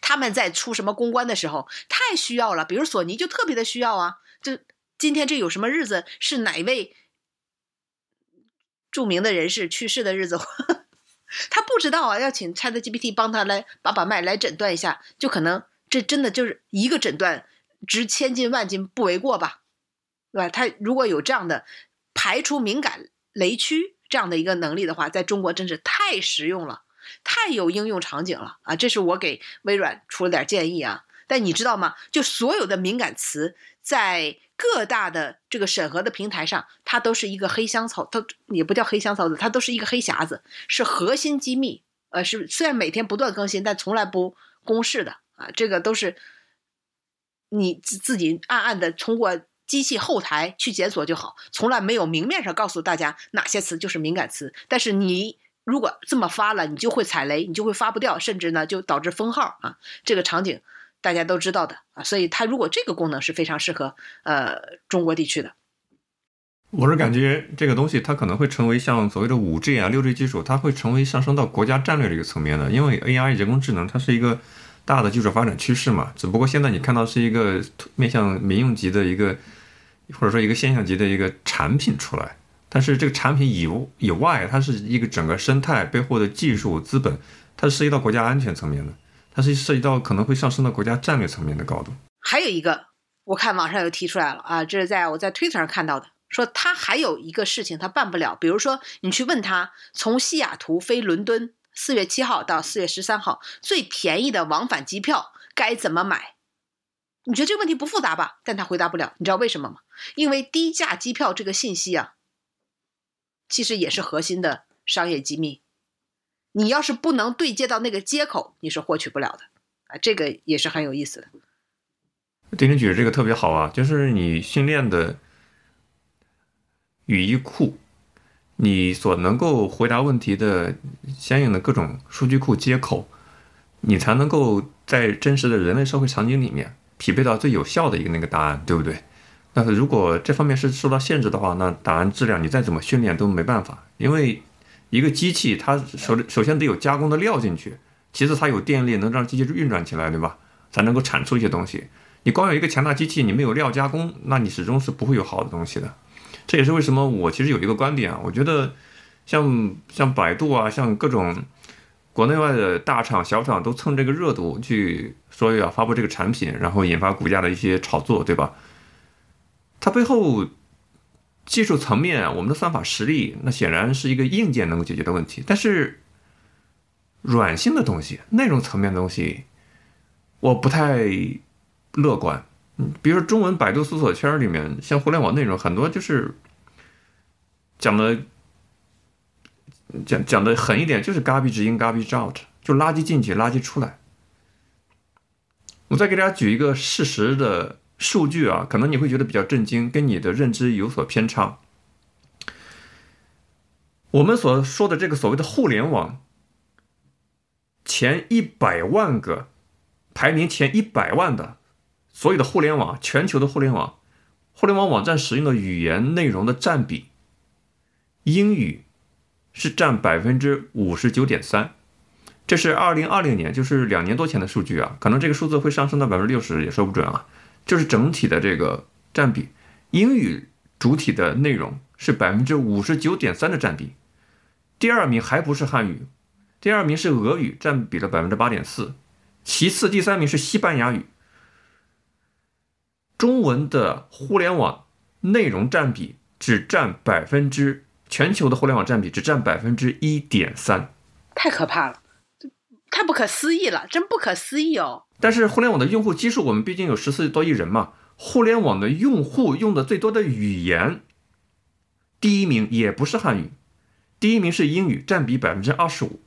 他们在出什么公关的时候，太需要了。比如索尼就特别的需要啊，就。今天这有什么日子？是哪位著名的人士去世的日子？他不知道啊，要请 ChatGPT 帮他来把把脉来诊断一下，就可能这真的就是一个诊断值千金万金不为过吧？对吧？他如果有这样的排除敏感雷区这样的一个能力的话，在中国真是太实用了，太有应用场景了啊！这是我给微软出了点建议啊。但你知道吗？就所有的敏感词在。各大的这个审核的平台上，它都是一个黑箱操，它也不叫黑箱操作，它都是一个黑匣子，是核心机密。呃，是虽然每天不断更新，但从来不公示的啊。这个都是你自自己暗暗的通过机器后台去检索就好，从来没有明面上告诉大家哪些词就是敏感词。但是你如果这么发了，你就会踩雷，你就会发不掉，甚至呢就导致封号啊。这个场景。大家都知道的啊，所以它如果这个功能是非常适合呃中国地区的。我是感觉这个东西它可能会成为像所谓的五 G 啊、六 G 技术，它会成为上升到国家战略这个层面的。因为 AI 人工智能它是一个大的技术发展趋势嘛，只不过现在你看到是一个面向民用级的一个或者说一个现象级的一个产品出来，但是这个产品以以外，它是一个整个生态背后的技术资本，它是涉及到国家安全层面的。它是涉及到可能会上升到国家战略层面的高度。还有一个，我看网上又提出来了啊，这是在我在推特上看到的，说他还有一个事情他办不了，比如说你去问他从西雅图飞伦敦四月七号到四月十三号最便宜的往返机票该怎么买？你觉得这个问题不复杂吧？但他回答不了，你知道为什么吗？因为低价机票这个信息啊，其实也是核心的商业机密。你要是不能对接到那个接口，你是获取不了的啊！这个也是很有意思的。丁丁举的这个特别好啊，就是你训练的语义库，你所能够回答问题的相应的各种数据库接口，你才能够在真实的人类社会场景里面匹配到最有效的一个那个答案，对不对？但是如果这方面是受到限制的话，那答案质量你再怎么训练都没办法，因为。一个机器，它首首先得有加工的料进去，其次它有电力能让机器运转起来，对吧？才能够产出一些东西。你光有一个强大机器，你没有料加工，那你始终是不会有好的东西的。这也是为什么我其实有一个观点啊，我觉得像像百度啊，像各种国内外的大厂小厂都蹭这个热度去说要发布这个产品，然后引发股价的一些炒作，对吧？它背后。技术层面，我们的算法实力，那显然是一个硬件能够解决的问题。但是，软性的东西、内容层面的东西，我不太乐观。嗯，比如说中文百度搜索圈里面，像互联网内容很多就是讲的讲讲的狠一点，就是 garbage in garbage out，就垃圾进去，垃圾出来。我再给大家举一个事实的。数据啊，可能你会觉得比较震惊，跟你的认知有所偏差。我们所说的这个所谓的互联网，前一百万个排名前一百万的所有的互联网，全球的互联网，互联网网站使用的语言内容的占比，英语是占百分之五十九点三，这是二零二零年，就是两年多前的数据啊，可能这个数字会上升到百分之六十，也说不准啊。就是整体的这个占比，英语主体的内容是百分之五十九点三的占比，第二名还不是汉语，第二名是俄语，占比了百分之八点四，其次第三名是西班牙语。中文的互联网内容占比只占百分之，全球的互联网占比只占百分之一点三，太可怕了，太不可思议了，真不可思议哦。但是互联网的用户基数，我们毕竟有十四多亿人嘛。互联网的用户用的最多的语言，第一名也不是汉语，第一名是英语，占比百分之二十五。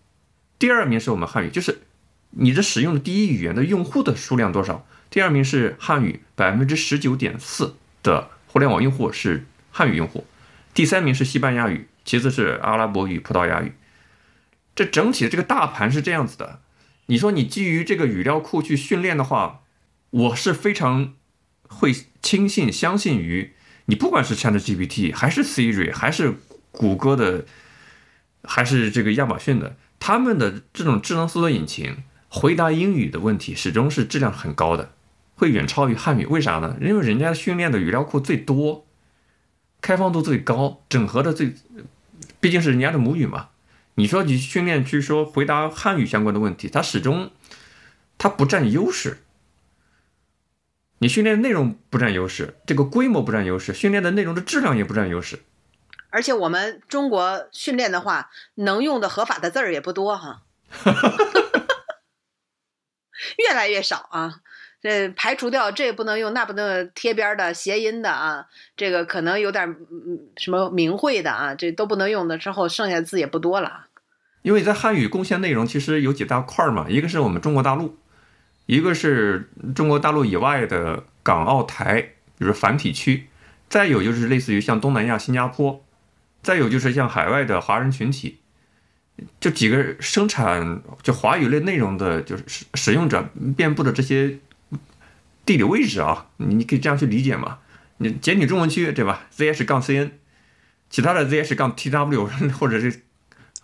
第二名是我们汉语，就是你的使用的第一语言的用户的数量多少？第二名是汉语，百分之十九点四的互联网用户是汉语用户，第三名是西班牙语，其次是阿拉伯语、葡萄牙语。这整体的这个大盘是这样子的。你说你基于这个语料库去训练的话，我是非常会轻信、相信于你，不管是 ChatGPT 还是 Siri 还是谷歌的，还是这个亚马逊的，他们的这种智能搜索引擎回答英语的问题始终是质量很高的，会远超于汉语。为啥呢？因为人家训练的语料库最多，开放度最高，整合的最，毕竟是人家的母语嘛。你说你训练去说回答汉语相关的问题，它始终它不占优势。你训练内容不占优势，这个规模不占优势，训练的内容的质量也不占优势。而且我们中国训练的话，能用的合法的字儿也不多哈，越来越少啊。这排除掉这不能用那不能贴边的谐音的啊，这个可能有点嗯什么名讳的啊，这都不能用的之后，剩下的字也不多了。因为在汉语贡献内容其实有几大块嘛，一个是我们中国大陆，一个是中国大陆以外的港澳台，比如繁体区，再有就是类似于像东南亚新加坡，再有就是像海外的华人群体，就几个生产就华语类内容的，就是使使用者遍布的这些。地理位置啊，你可以这样去理解嘛？你简体中文区对吧？zh 杠 cn，其他的 zh 杠 tw 或者是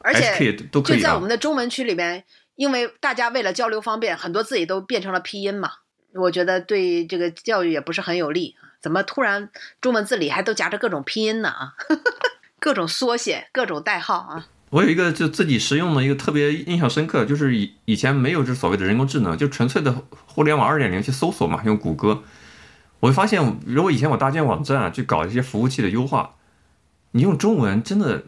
hk 都可以。就在我们的中文区里边，因为大家为了交流方便，很多字也都变成了拼音嘛。我觉得对这个教育也不是很有利。怎么突然中文字里还都夹着各种拼音呢啊？各种缩写，各种代号啊？我有一个就自己实用的一个特别印象深刻，就是以以前没有这所谓的人工智能，就纯粹的互联网二点零去搜索嘛，用谷歌，我会发现，如果以前我搭建网站啊，去搞一些服务器的优化，你用中文真的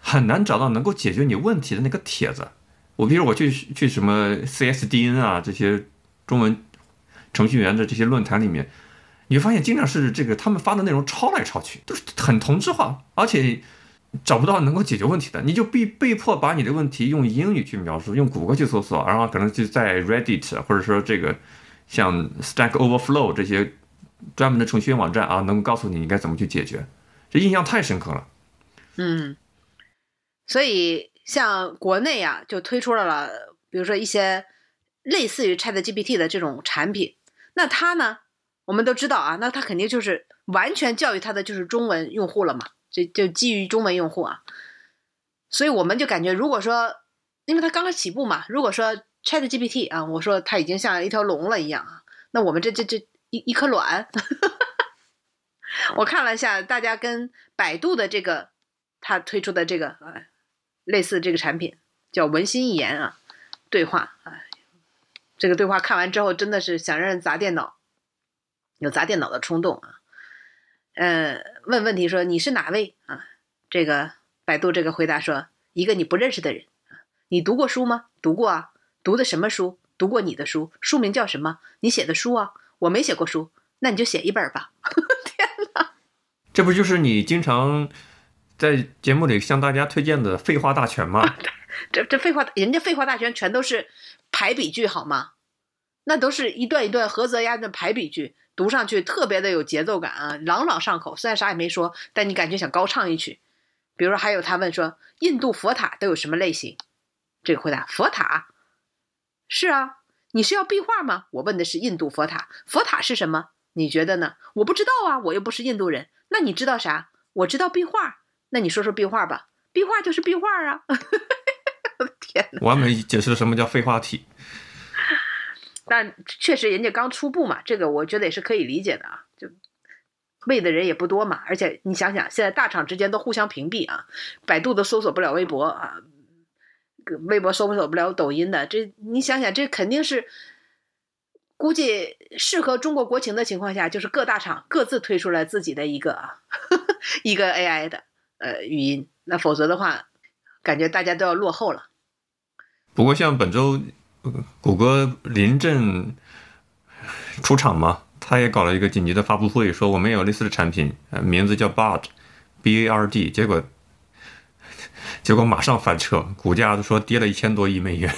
很难找到能够解决你问题的那个帖子。我比如我去去什么 CSDN 啊这些中文程序员的这些论坛里面，你会发现经常是这个他们发的内容抄来抄去，都是很同质化，而且。找不到能够解决问题的，你就被被迫把你的问题用英语去描述，用谷歌去搜索，然后可能就在 Reddit 或者说这个像 Stack Overflow 这些专门的程序员网站啊，能够告诉你应该怎么去解决。这印象太深刻了。嗯，所以像国内啊，就推出了了，比如说一些类似于 ChatGPT 的这种产品，那它呢，我们都知道啊，那它肯定就是完全教育它的就是中文用户了嘛。就就基于中文用户啊，所以我们就感觉，如果说，因为它刚刚起步嘛，如果说 Chat GPT 啊，我说它已经像一条龙了一样啊，那我们这这这一一颗卵，我看了一下，大家跟百度的这个它推出的这个啊类似这个产品叫文心一言啊对话啊，这个对话看完之后，真的是想让人砸电脑，有砸电脑的冲动啊。呃，问问题说你是哪位啊？这个百度这个回答说一个你不认识的人啊。你读过书吗？读过啊。读的什么书？读过你的书。书名叫什么？你写的书啊。我没写过书，那你就写一本吧。天哪，这不就是你经常在节目里向大家推荐的《废话大全》吗？这这废话，人家《废话大全》全都是排比句好吗？那都是一段一段合则押的排比句。读上去特别的有节奏感啊，朗朗上口。虽然啥也没说，但你感觉想高唱一曲。比如说，还有他问说，印度佛塔都有什么类型？这个回答：佛塔是啊，你是要壁画吗？我问的是印度佛塔，佛塔是什么？你觉得呢？我不知道啊，我又不是印度人。那你知道啥？我知道壁画。那你说说壁画吧。壁画就是壁画啊。我的天！完美解释了什么叫废话体。但确实，人家刚初步嘛，这个我觉得也是可以理解的啊。就喂的人也不多嘛，而且你想想，现在大厂之间都互相屏蔽啊，百度都搜索不了微博啊，微博搜索不了抖音的。这你想想，这肯定是估计适合中国国情的情况下，就是各大厂各自推出来自己的一个啊 一个 AI 的呃语音。那否则的话，感觉大家都要落后了。不过像本周。谷歌临阵出场嘛，他也搞了一个紧急的发布会，说我们有类似的产品，呃名字叫 Bard，B A R D，结果结果马上翻车，股价说跌了一千多亿美元，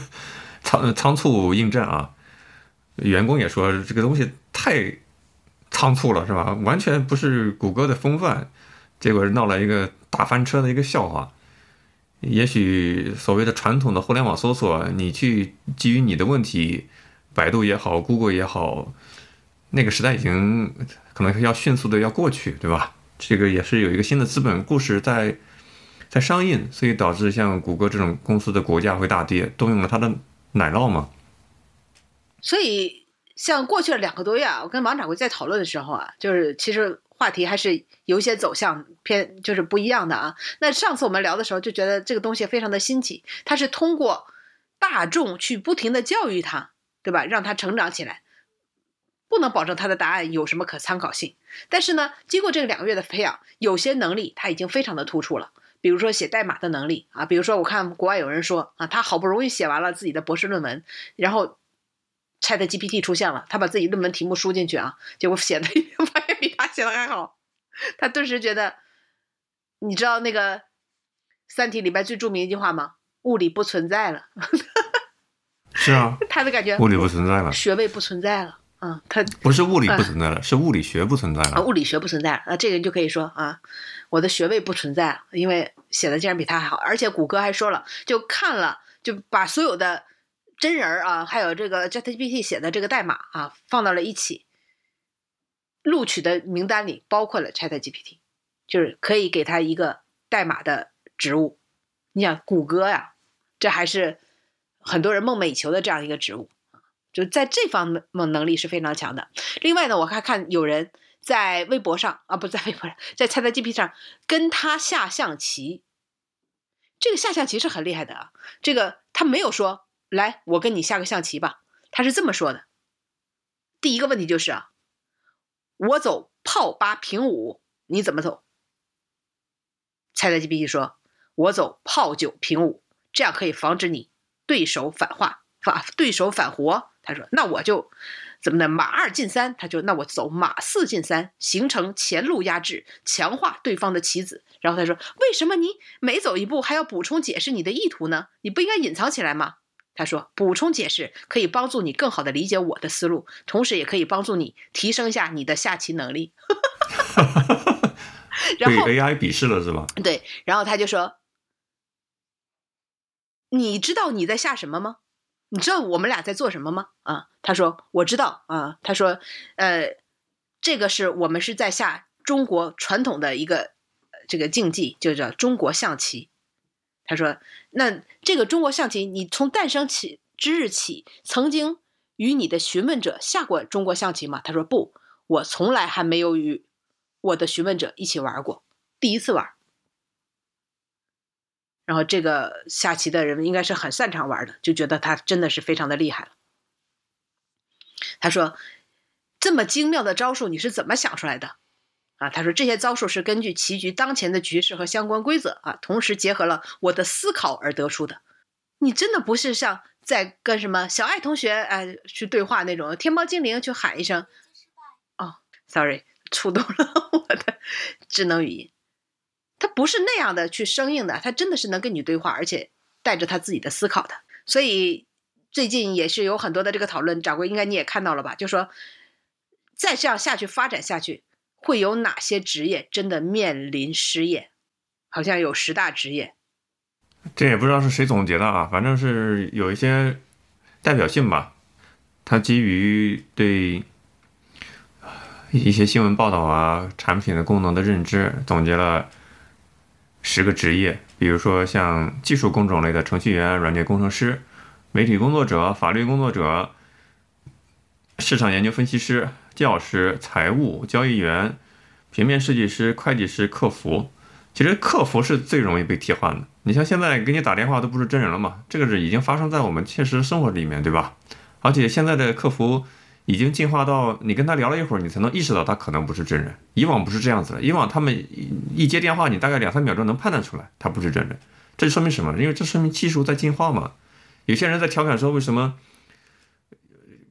仓仓促应战啊，员工也说这个东西太仓促了，是吧？完全不是谷歌的风范，结果闹了一个大翻车的一个笑话。也许所谓的传统的互联网搜索，你去基于你的问题，百度也好，Google 也好，那个时代已经可能要迅速的要过去，对吧？这个也是有一个新的资本故事在在上映，所以导致像谷歌这种公司的股价会大跌，动用了它的奶酪嘛。所以，像过去了两个多月啊，我跟王掌柜在讨论的时候啊，就是其实话题还是有一些走向偏，就是不一样的啊。那上次我们聊的时候就觉得这个东西非常的新奇，它是通过大众去不停的教育他，对吧？让他成长起来，不能保证他的答案有什么可参考性。但是呢，经过这个两个月的培养，有些能力他已经非常的突出了，比如说写代码的能力啊，比如说我看国外有人说啊，他好不容易写完了自己的博士论文，然后。Chat GPT 出现了，他把自己论文题目输进去啊，结果写的 发现比他写的还好。他顿时觉得，你知道那个《三体》里边最著名一句话吗？物理不存在了。是啊，他的感觉物理不存在了，学位不存在了。嗯，他不是物理不存在了，是物理学不存在了。啊，物理学不存在了，那这个人就可以说啊，我的学位不存在了，因为写的竟然比他还好。而且谷歌还说了，就看了，就把所有的。真人儿啊，还有这个 ChatGPT 写的这个代码啊，放到了一起。录取的名单里包括了 ChatGPT，就是可以给他一个代码的职务。你想，谷歌呀，这还是很多人梦寐以求的这样一个职务就在这方面能力是非常强的。另外呢，我还看有人在微博上啊，不在微博上，在 ChatGPT 上跟他下象棋。这个下象棋是很厉害的啊，这个他没有说。来，我跟你下个象棋吧。他是这么说的。第一个问题就是啊，我走炮八平五，你怎么走？猜猜 GPT 说，我走炮九平五，这样可以防止你对手反化，反对手反活。他说，那我就怎么的？马二进三，他就那我走马四进三，形成前路压制，强化对方的棋子。然后他说，为什么你每走一步还要补充解释你的意图呢？你不应该隐藏起来吗？他说：“补充解释可以帮助你更好的理解我的思路，同时也可以帮助你提升一下你的下棋能力。”然后 AI 鄙视了是吧？对，然后他就说：“你知道你在下什么吗？你知道我们俩在做什么吗？”啊，他说：“我知道啊。”他说：“呃，这个是我们是在下中国传统的一个这个竞技，就叫中国象棋。”他说：“那这个中国象棋，你从诞生起之日起，曾经与你的询问者下过中国象棋吗？”他说：“不，我从来还没有与我的询问者一起玩过，第一次玩。”然后这个下棋的人应该是很擅长玩的，就觉得他真的是非常的厉害了。他说：“这么精妙的招数，你是怎么想出来的？”啊，他说这些招数是根据棋局当前的局势和相关规则啊，同时结合了我的思考而得出的。你真的不是像在跟什么小爱同学哎去对话那种，天猫精灵去喊一声哦，sorry，触动了我的智能语音。他不是那样的去生硬的，他真的是能跟你对话，而且带着他自己的思考的。所以最近也是有很多的这个讨论，掌柜应该你也看到了吧？就说再这样下去发展下去。会有哪些职业真的面临失业？好像有十大职业，这也不知道是谁总结的啊，反正是有一些代表性吧。它基于对一些新闻报道啊、产品的功能的认知，总结了十个职业，比如说像技术工种类的程序员、软件工程师、媒体工作者、法律工作者、市场研究分析师。教师、财务、交易员、平面设计师、会计师、客服，其实客服是最容易被替换的。你像现在给你打电话都不是真人了嘛？这个是已经发生在我们现实生活里面，对吧？而且现在的客服已经进化到你跟他聊了一会儿，你才能意识到他可能不是真人。以往不是这样子的，以往他们一接电话，你大概两三秒钟能判断出来他不是真人。这说明什么？因为这说明技术在进化嘛。有些人在调侃说，为什么？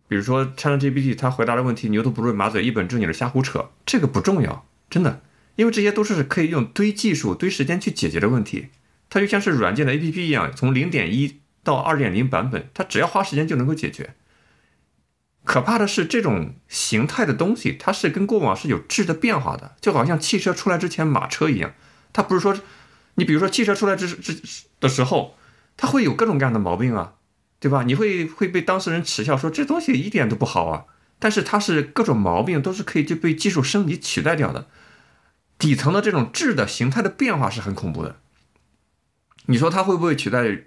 比如说，ChatGPT 它回答的问题牛头不对马嘴，一本正经的瞎胡扯，这个不重要，真的，因为这些都是可以用堆技术、堆时间去解决的问题。它就像是软件的 APP 一样，从零点一到二点零版本，它只要花时间就能够解决。可怕的是这种形态的东西，它是跟过往是有质的变化的，就好像汽车出来之前马车一样，它不是说，你比如说汽车出来之之的时候，它会有各种各样的毛病啊，对吧？你会会被当事人耻笑说这东西一点都不好啊，但是它是各种毛病都是可以就被技术升级取代掉的，底层的这种质的形态的变化是很恐怖的。你说它会不会取代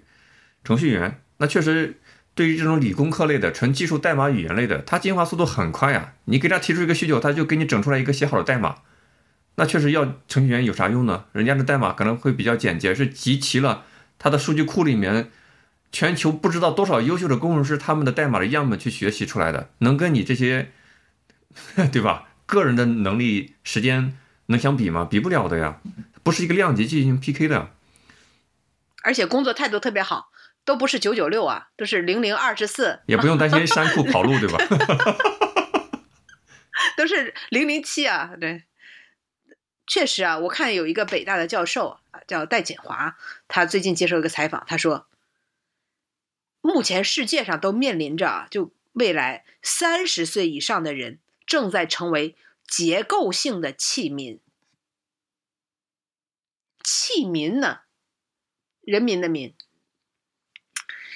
程序员？那确实。对于这种理工科类的、纯技术代码语言类的，它进化速度很快呀。你给他提出一个需求，他就给你整出来一个写好的代码。那确实要程序员有啥用呢？人家的代码可能会比较简洁，是集齐了他的数据库里面全球不知道多少优秀的工程师他们的代码的样本去学习出来的，能跟你这些，对吧？个人的能力、时间能相比吗？比不了的呀，不是一个量级进行 PK 的。而且工作态度特别好。都不是九九六啊，都是零零二十四，也不用担心山库跑路，对吧？都是零零七啊，对，确实啊，我看有一个北大的教授啊，叫戴锦华，他最近接受一个采访，他说，目前世界上都面临着，就未来三十岁以上的人正在成为结构性的弃民，弃民呢，人民的民。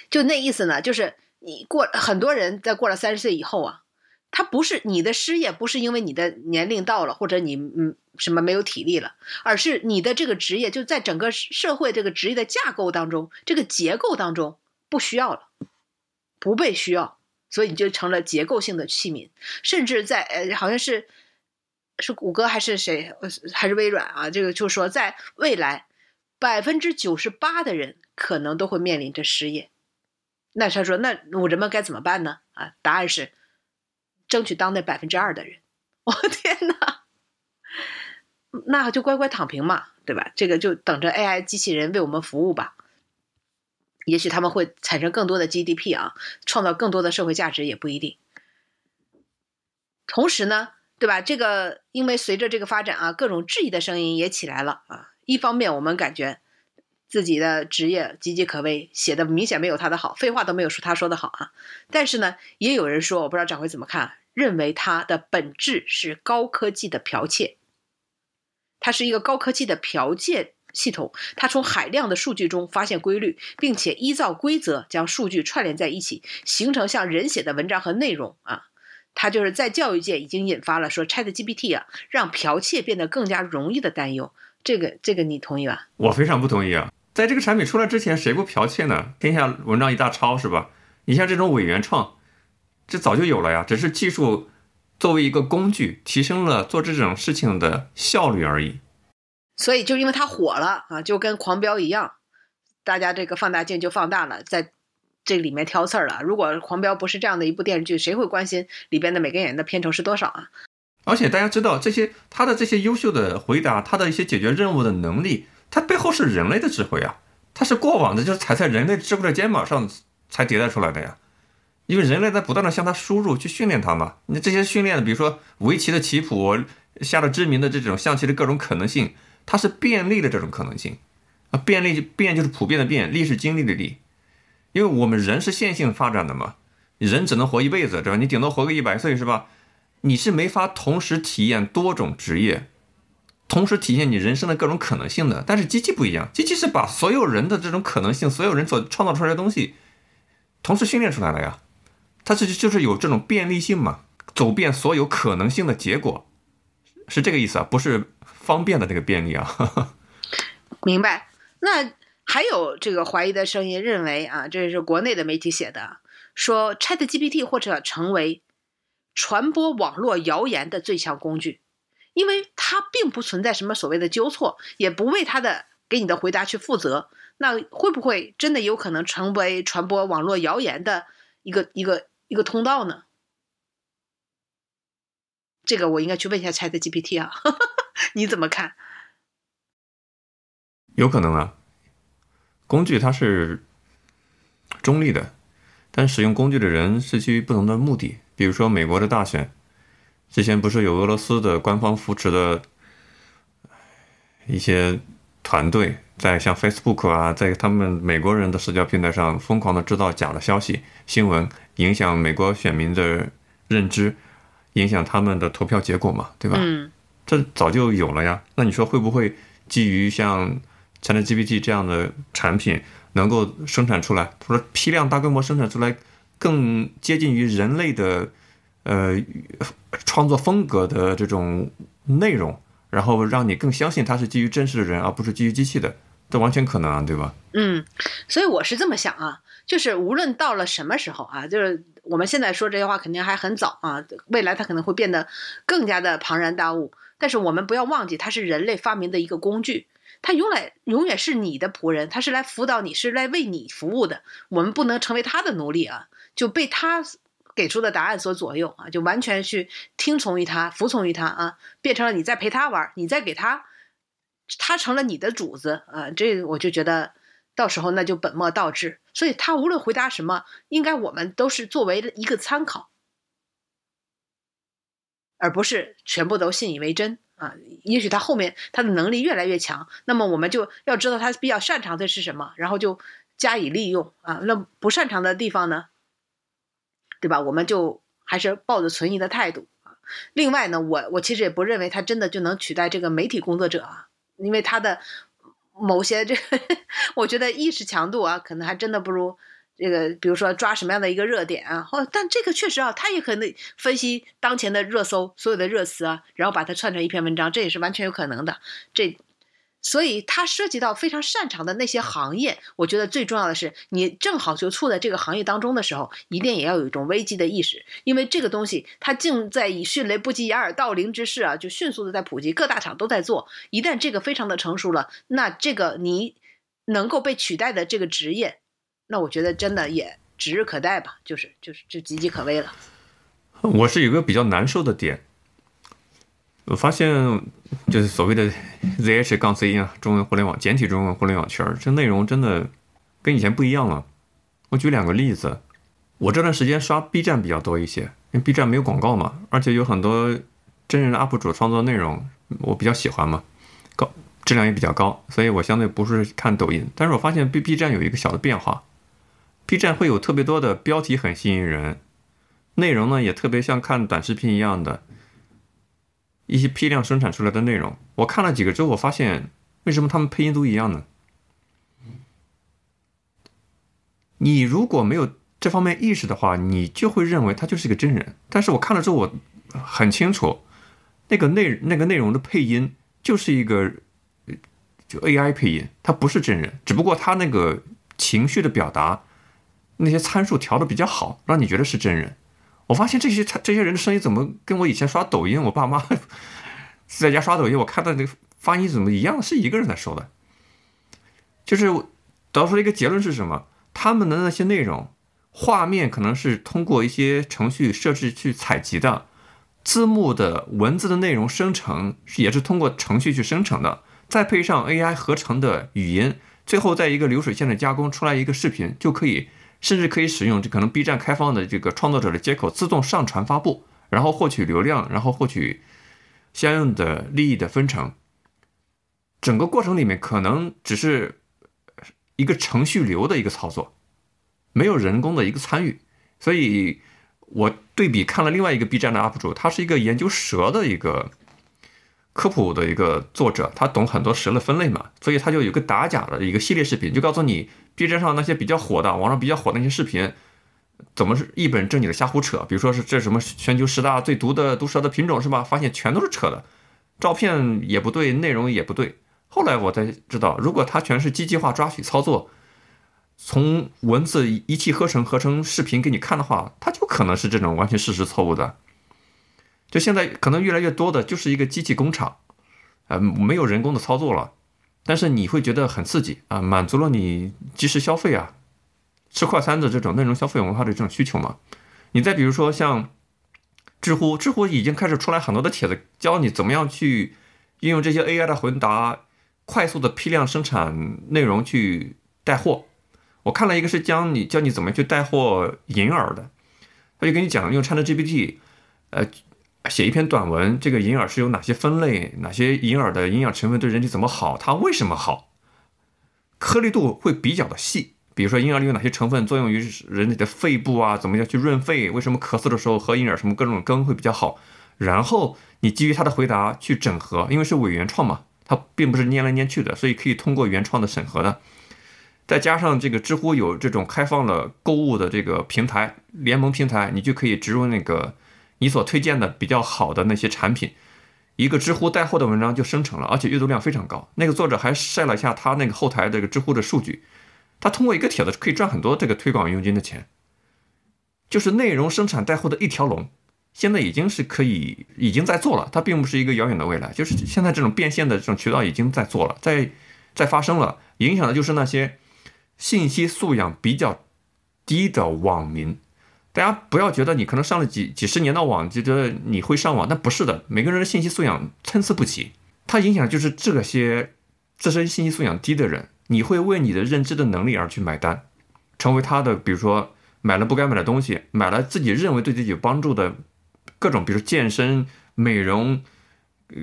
就那意思呢，就是你过很多人在过了三十岁以后啊，他不是你的失业，不是因为你的年龄到了，或者你嗯什么没有体力了，而是你的这个职业就在整个社会这个职业的架构当中，这个结构当中不需要了，不被需要，所以你就成了结构性的器皿，甚至在呃好像是是谷歌还是谁还是微软啊，这个就是说在未来百分之九十八的人可能都会面临着失业。那他说：“那我人们该怎么办呢？”啊，答案是争取当那百分之二的人。我天哪，那就乖乖躺平嘛，对吧？这个就等着 AI 机器人为我们服务吧。也许他们会产生更多的 GDP 啊，创造更多的社会价值也不一定。同时呢，对吧？这个因为随着这个发展啊，各种质疑的声音也起来了啊。一方面，我们感觉。自己的职业岌岌可危，写的明显没有他的好，废话都没有说他说的好啊。但是呢，也有人说，我不知道掌柜怎么看，认为他的本质是高科技的剽窃，它是一个高科技的剽窃系统，它从海量的数据中发现规律，并且依照规则将数据串联在一起，形成像人写的文章和内容啊。它就是在教育界已经引发了说 ChatGPT 啊，让剽窃变得更加容易的担忧。这个这个你同意吧？我非常不同意啊！在这个产品出来之前，谁不剽窃呢？天下文章一大抄是吧？你像这种伪原创，这早就有了呀，只是技术作为一个工具，提升了做这种事情的效率而已。所以就因为它火了啊，就跟狂飙一样，大家这个放大镜就放大了，在这里面挑刺儿了。如果狂飙不是这样的一部电视剧，谁会关心里边的每个演员的片酬是多少啊？而且大家知道这些，他的这些优秀的回答，他的一些解决任务的能力，它背后是人类的智慧啊，它是过往的，就是踩在人类智慧的肩膀上才迭代出来的呀。因为人类在不断的向它输入去训练它嘛。你这些训练，比如说围棋的棋谱，下了知名的这种象棋的各种可能性，它是便利的这种可能性啊。便利便就是普遍的便，利是经历的利。因为我们人是线性发展的嘛，人只能活一辈子，对吧？你顶多活个一百岁，是吧？你是没法同时体验多种职业，同时体现你人生的各种可能性的。但是机器不一样，机器是把所有人的这种可能性，所有人所创造出来的东西，同时训练出来了呀。它是就是有这种便利性嘛，走遍所有可能性的结果，是这个意思啊，不是方便的这个便利啊。明白。那还有这个怀疑的声音，认为啊，这是国内的媒体写的，说 Chat GPT 或者成为。传播网络谣言的最强工具，因为它并不存在什么所谓的纠错，也不为它的给你的回答去负责。那会不会真的有可能成为传播网络谣言的一个一个一个通道呢？这个我应该去问一下 Chat GPT 啊，你怎么看？有可能啊，工具它是中立的，但使用工具的人是基于不同的目的。比如说美国的大选，之前不是有俄罗斯的官方扶持的一些团队，在像 Facebook 啊，在他们美国人的社交平台上疯狂的制造假的消息、新闻，影响美国选民的认知，影响他们的投票结果嘛，对吧？嗯这早就有了呀。那你说会不会基于像 ChatGPT 这样的产品能够生产出来，或者批量大规模生产出来更接近于人类的呃创作风格的这种内容，然后让你更相信它是基于真实的人，而不是基于机器的，这完全可能啊，对吧？嗯，所以我是这么想啊，就是无论到了什么时候啊，就是我们现在说这些话肯定还很早啊，未来它可能会变得更加的庞然大物。但是我们不要忘记，它是人类发明的一个工具，它永远永远是你的仆人，它是来辅导你，是来为你服务的。我们不能成为它的奴隶啊，就被它给出的答案所左右啊，就完全去听从于它，服从于它啊，变成了你在陪它玩，你在给它，它成了你的主子啊。这我就觉得到时候那就本末倒置。所以他无论回答什么，应该我们都是作为一个参考。而不是全部都信以为真啊！也许他后面他的能力越来越强，那么我们就要知道他比较擅长的是什么，然后就加以利用啊。那不擅长的地方呢，对吧？我们就还是抱着存疑的态度啊。另外呢，我我其实也不认为他真的就能取代这个媒体工作者啊，因为他的某些这个，我觉得意识强度啊，可能还真的不如。这个，比如说抓什么样的一个热点啊，或但这个确实啊，他也可能分析当前的热搜所有的热词啊，然后把它串成一篇文章，这也是完全有可能的。这，所以它涉及到非常擅长的那些行业，我觉得最重要的是，你正好就处在这个行业当中的时候，一定也要有一种危机的意识，因为这个东西它正在以迅雷不及掩耳盗铃之势啊，就迅速的在普及，各大厂都在做。一旦这个非常的成熟了，那这个你能够被取代的这个职业。那我觉得真的也指日可待吧，就是就是就岌岌可危了。我是有个比较难受的点，我发现就是所谓的 ZH 杠 C 啊，中文互联网简体中文互联网圈，这内容真的跟以前不一样了。我举两个例子，我这段时间刷 B 站比较多一些，因为 B 站没有广告嘛，而且有很多真人的 UP 主创作内容，我比较喜欢嘛，高质量也比较高，所以我相对不是看抖音。但是我发现 B B 站有一个小的变化。B 站会有特别多的标题很吸引人，内容呢也特别像看短视频一样的，一些批量生产出来的内容。我看了几个之后，我发现为什么他们配音都一样呢？你如果没有这方面意识的话，你就会认为他就是一个真人。但是我看了之后，我很清楚，那个内那个内容的配音就是一个就 AI 配音，它不是真人，只不过他那个情绪的表达。那些参数调的比较好，让你觉得是真人。我发现这些这些人的声音怎么跟我以前刷抖音，我爸妈 在家刷抖音，我看到那个发音怎么一样，是一个人在说的。就是得出了一个结论是什么？他们的那些内容画面可能是通过一些程序设置去采集的，字幕的文字的内容生成也是通过程序去生成的，再配上 AI 合成的语音，最后在一个流水线的加工出来一个视频就可以。甚至可以使用这可能 B 站开放的这个创作者的接口自动上传发布，然后获取流量，然后获取相应的利益的分成。整个过程里面可能只是一个程序流的一个操作，没有人工的一个参与。所以我对比看了另外一个 B 站的 UP 主，他是一个研究蛇的一个科普的一个作者，他懂很多蛇的分类嘛，所以他就有个打假的一个系列视频，就告诉你。B 站上那些比较火的，网上比较火那些视频，怎么是一本正经的瞎胡扯？比如说是这什么全球十大最毒的毒蛇的品种是吧？发现全都是扯的，照片也不对，内容也不对。后来我才知道，如果它全是机器化抓取操作，从文字一气呵成合成视频给你看的话，它就可能是这种完全事实错误的。就现在可能越来越多的就是一个机器工厂，呃，没有人工的操作了。但是你会觉得很刺激啊，满足了你即时消费啊，吃快餐的这种内容消费文化的这种需求嘛。你再比如说像知乎，知乎已经开始出来很多的帖子，教你怎么样去运用这些 AI 的回答，快速的批量生产内容去带货。我看了一个是教你教你怎么去带货银耳的，他就跟你讲用 ChatGPT，呃。写一篇短文，这个银耳是有哪些分类？哪些银耳的营养成分对人体怎么好？它为什么好？颗粒度会比较的细，比如说婴儿里有哪些成分作用于人体的肺部啊，怎么样去润肺？为什么咳嗽的时候喝银耳什么各种羹会比较好？然后你基于他的回答去整合，因为是伪原创嘛，它并不是粘来粘去的，所以可以通过原创的审核的。再加上这个知乎有这种开放了购物的这个平台联盟平台，你就可以植入那个你所推荐的比较好的那些产品，一个知乎带货的文章就生成了，而且阅读量非常高。那个作者还晒了一下他那个后台这个知乎的数据，他通过一个帖子可以赚很多这个推广佣金的钱，就是内容生产带货的一条龙，现在已经是可以已经在做了，它并不是一个遥远的未来，就是现在这种变现的这种渠道已经在做了，在在发生了，影响的就是那些。信息素养比较低的网民，大家不要觉得你可能上了几几十年的网就觉得你会上网，但不是的。每个人的信息素养参差不齐，它影响就是这些自身信息素养低的人，你会为你的认知的能力而去买单，成为他的，比如说买了不该买的东西，买了自己认为对自己有帮助的各种，比如健身、美容、呃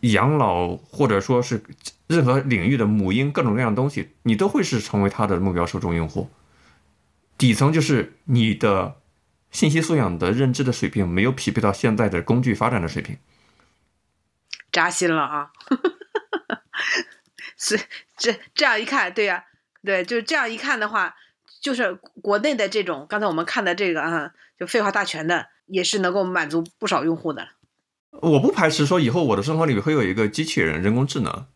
养老，或者说是。任何领域的母婴各种各样的东西，你都会是成为他的目标受众用户。底层就是你的信息素养的认知的水平没有匹配到现在的工具发展的水平，扎心了啊！是这这样一看，对呀，对，就是这样一看的话，就是国内的这种刚才我们看的这个啊，就废话大全的，也是能够满足不少用户的。我不排斥说以后我的生活里面会有一个机器人，人工智能。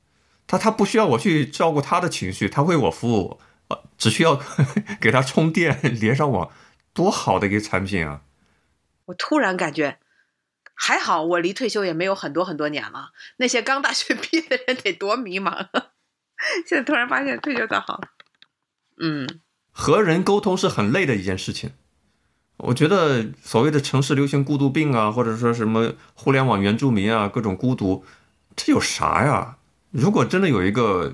他他不需要我去照顾他的情绪，他为我服务，呃，只需要 给他充电，连上网，多好的一个产品啊！我突然感觉，还好我离退休也没有很多很多年了。那些刚大学毕业的人得多迷茫啊！现在突然发现退休倒好。嗯，和人沟通是很累的一件事情。我觉得所谓的城市流行孤独病啊，或者说什么互联网原住民啊，各种孤独，这有啥呀？如果真的有一个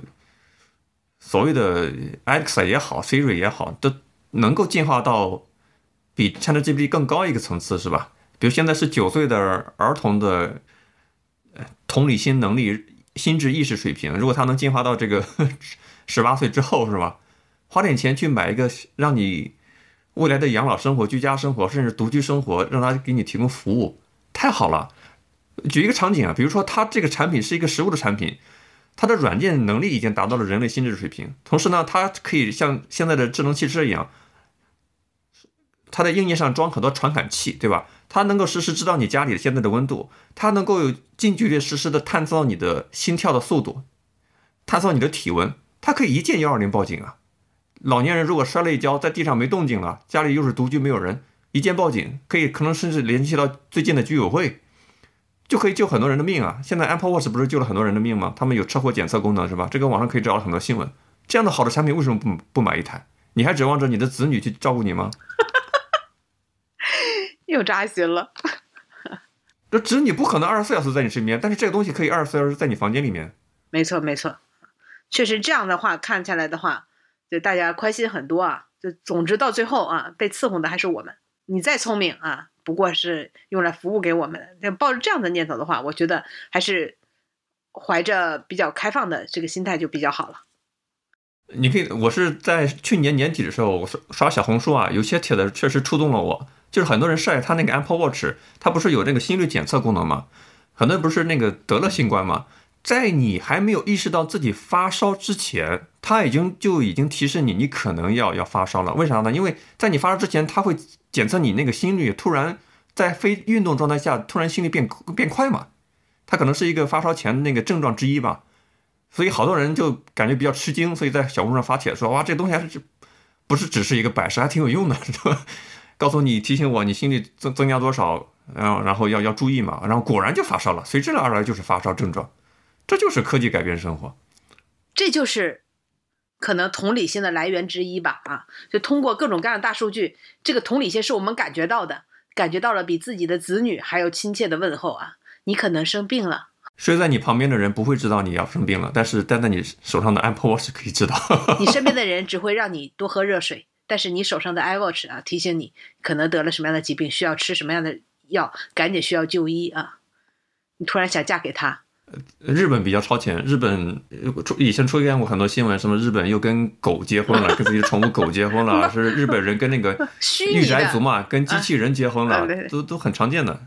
所谓的 Alexa 也好，Siri 也好，都能够进化到比 ChatGPT 更高一个层次，是吧？比如现在是九岁的儿童的呃同理心能力、心智意识水平，如果他能进化到这个十八岁之后，是吧？花点钱去买一个让你未来的养老生活、居家生活，甚至独居生活，让他给你提供服务，太好了。举一个场景啊，比如说它这个产品是一个实物的产品。它的软件能力已经达到了人类心智水平，同时呢，它可以像现在的智能汽车一样，它在硬件上装很多传感器，对吧？它能够实时知道你家里现在的温度，它能够有近距离实时的探测到你的心跳的速度，探测到你的体温，它可以一键幺二零报警啊！老年人如果摔了一跤，在地上没动静了，家里又是独居没有人，一键报警，可以可能甚至联系到最近的居委会。就可以救很多人的命啊！现在 Apple Watch 不是救了很多人的命吗？他们有车祸检测功能是吧？这个网上可以找到很多新闻。这样的好的产品为什么不不买一台？你还指望着你的子女去照顾你吗？又扎心了。这子女不可能二十四小时在你身边，但是这个东西可以二十四小时在你房间里面。没错没错，确实这样的话看下来的话，就大家宽心很多啊。就总之到最后啊，被伺候的还是我们。你再聪明啊！不过是用来服务给我们的。抱着这样的念头的话，我觉得还是怀着比较开放的这个心态就比较好了。你可以，我是在去年年底的时候，我刷刷小红书啊，有些帖子确实触动了我。就是很多人晒他那个 Apple Watch，它不是有那个心率检测功能吗？很多人不是那个得了新冠吗？在你还没有意识到自己发烧之前，它已经就已经提示你，你可能要要发烧了。为啥呢？因为在你发烧之前，它会检测你那个心率，突然在非运动状态下，突然心率变变快嘛，它可能是一个发烧前的那个症状之一吧。所以好多人就感觉比较吃惊，所以在小红书上发帖说，哇，这东西还是不是只是一个摆设，还挺有用的，是吧？告诉你提醒我你心率增增加多少，然后然后要要注意嘛，然后果然就发烧了，随之而来就是发烧症状。这就是科技改变生活，这就是可能同理心的来源之一吧？啊，就通过各种各样的大数据，这个同理心是我们感觉到的，感觉到了比自己的子女还要亲切的问候啊！你可能生病了，睡在你旁边的人不会知道你要生病了，但是戴在你手上的 Apple Watch 可以知道。你身边的人只会让你多喝热水，但是你手上的 iWatch 啊，提醒你可能得了什么样的疾病，需要吃什么样的药，赶紧需要就医啊！你突然想嫁给他。日本比较超前，日本呃出以前出现过很多新闻，什么日本又跟狗结婚了，跟自己的宠物狗结婚了，是日本人跟那个 虚拟御宅族嘛，跟机器人结婚了都都很常见的。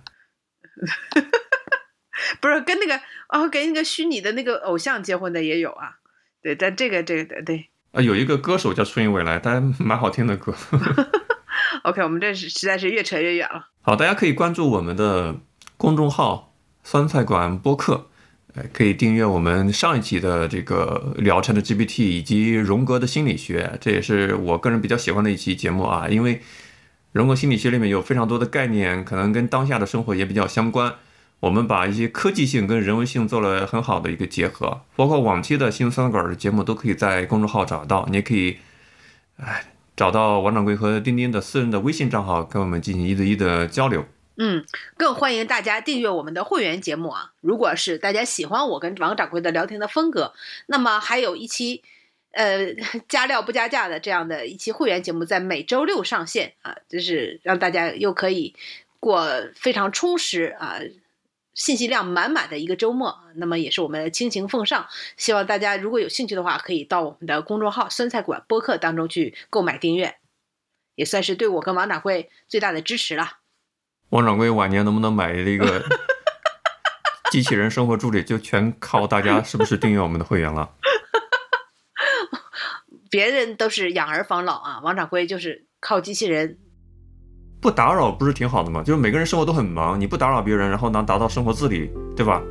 不是跟那个哦，跟那个虚拟的那个偶像结婚的也有啊。对，但这个这个对啊，有一个歌手叫初音未来，他蛮好听的歌。OK，我们这是实在是越扯越远了。好，大家可以关注我们的公众号“酸菜馆播客”，呃，可以订阅我们上一期的这个聊城的 GPT 以及荣格的心理学，这也是我个人比较喜欢的一期节目啊，因为荣格心理学里面有非常多的概念，可能跟当下的生活也比较相关。我们把一些科技性跟人文性做了很好的一个结合，包括往期的新酸馆的节目都可以在公众号找到，你也可以，哎，找到王掌柜和丁丁的私人的微信账号，跟我们进行一对一的交流。嗯，更欢迎大家订阅我们的会员节目啊！如果是大家喜欢我跟王掌柜的聊天的风格，那么还有一期，呃，加料不加价的这样的一期会员节目，在每周六上线啊，就是让大家又可以过非常充实啊。信息量满满的一个周末，那么也是我们倾情奉上。希望大家如果有兴趣的话，可以到我们的公众号“酸菜馆播客”当中去购买订阅，也算是对我跟王掌柜最大的支持了。王掌柜晚年能不能买一个 机器人生活助理，就全靠大家是不是订阅我们的会员了。别人都是养儿防老啊，王掌柜就是靠机器人。不打扰不是挺好的吗？就是每个人生活都很忙，你不打扰别人，然后能达到生活自理，对吧？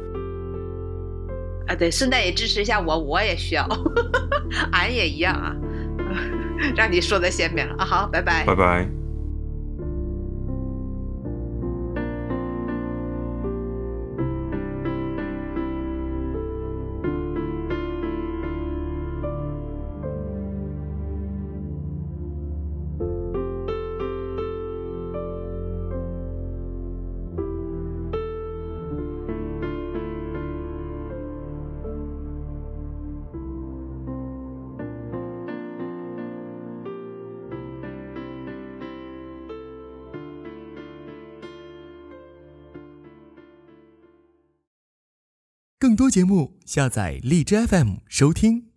啊，对，顺带也支持一下我，我也需要，俺也一样啊。让你说的鲜明了啊，好，拜拜。拜拜。更多节目，下载荔枝 FM 收听。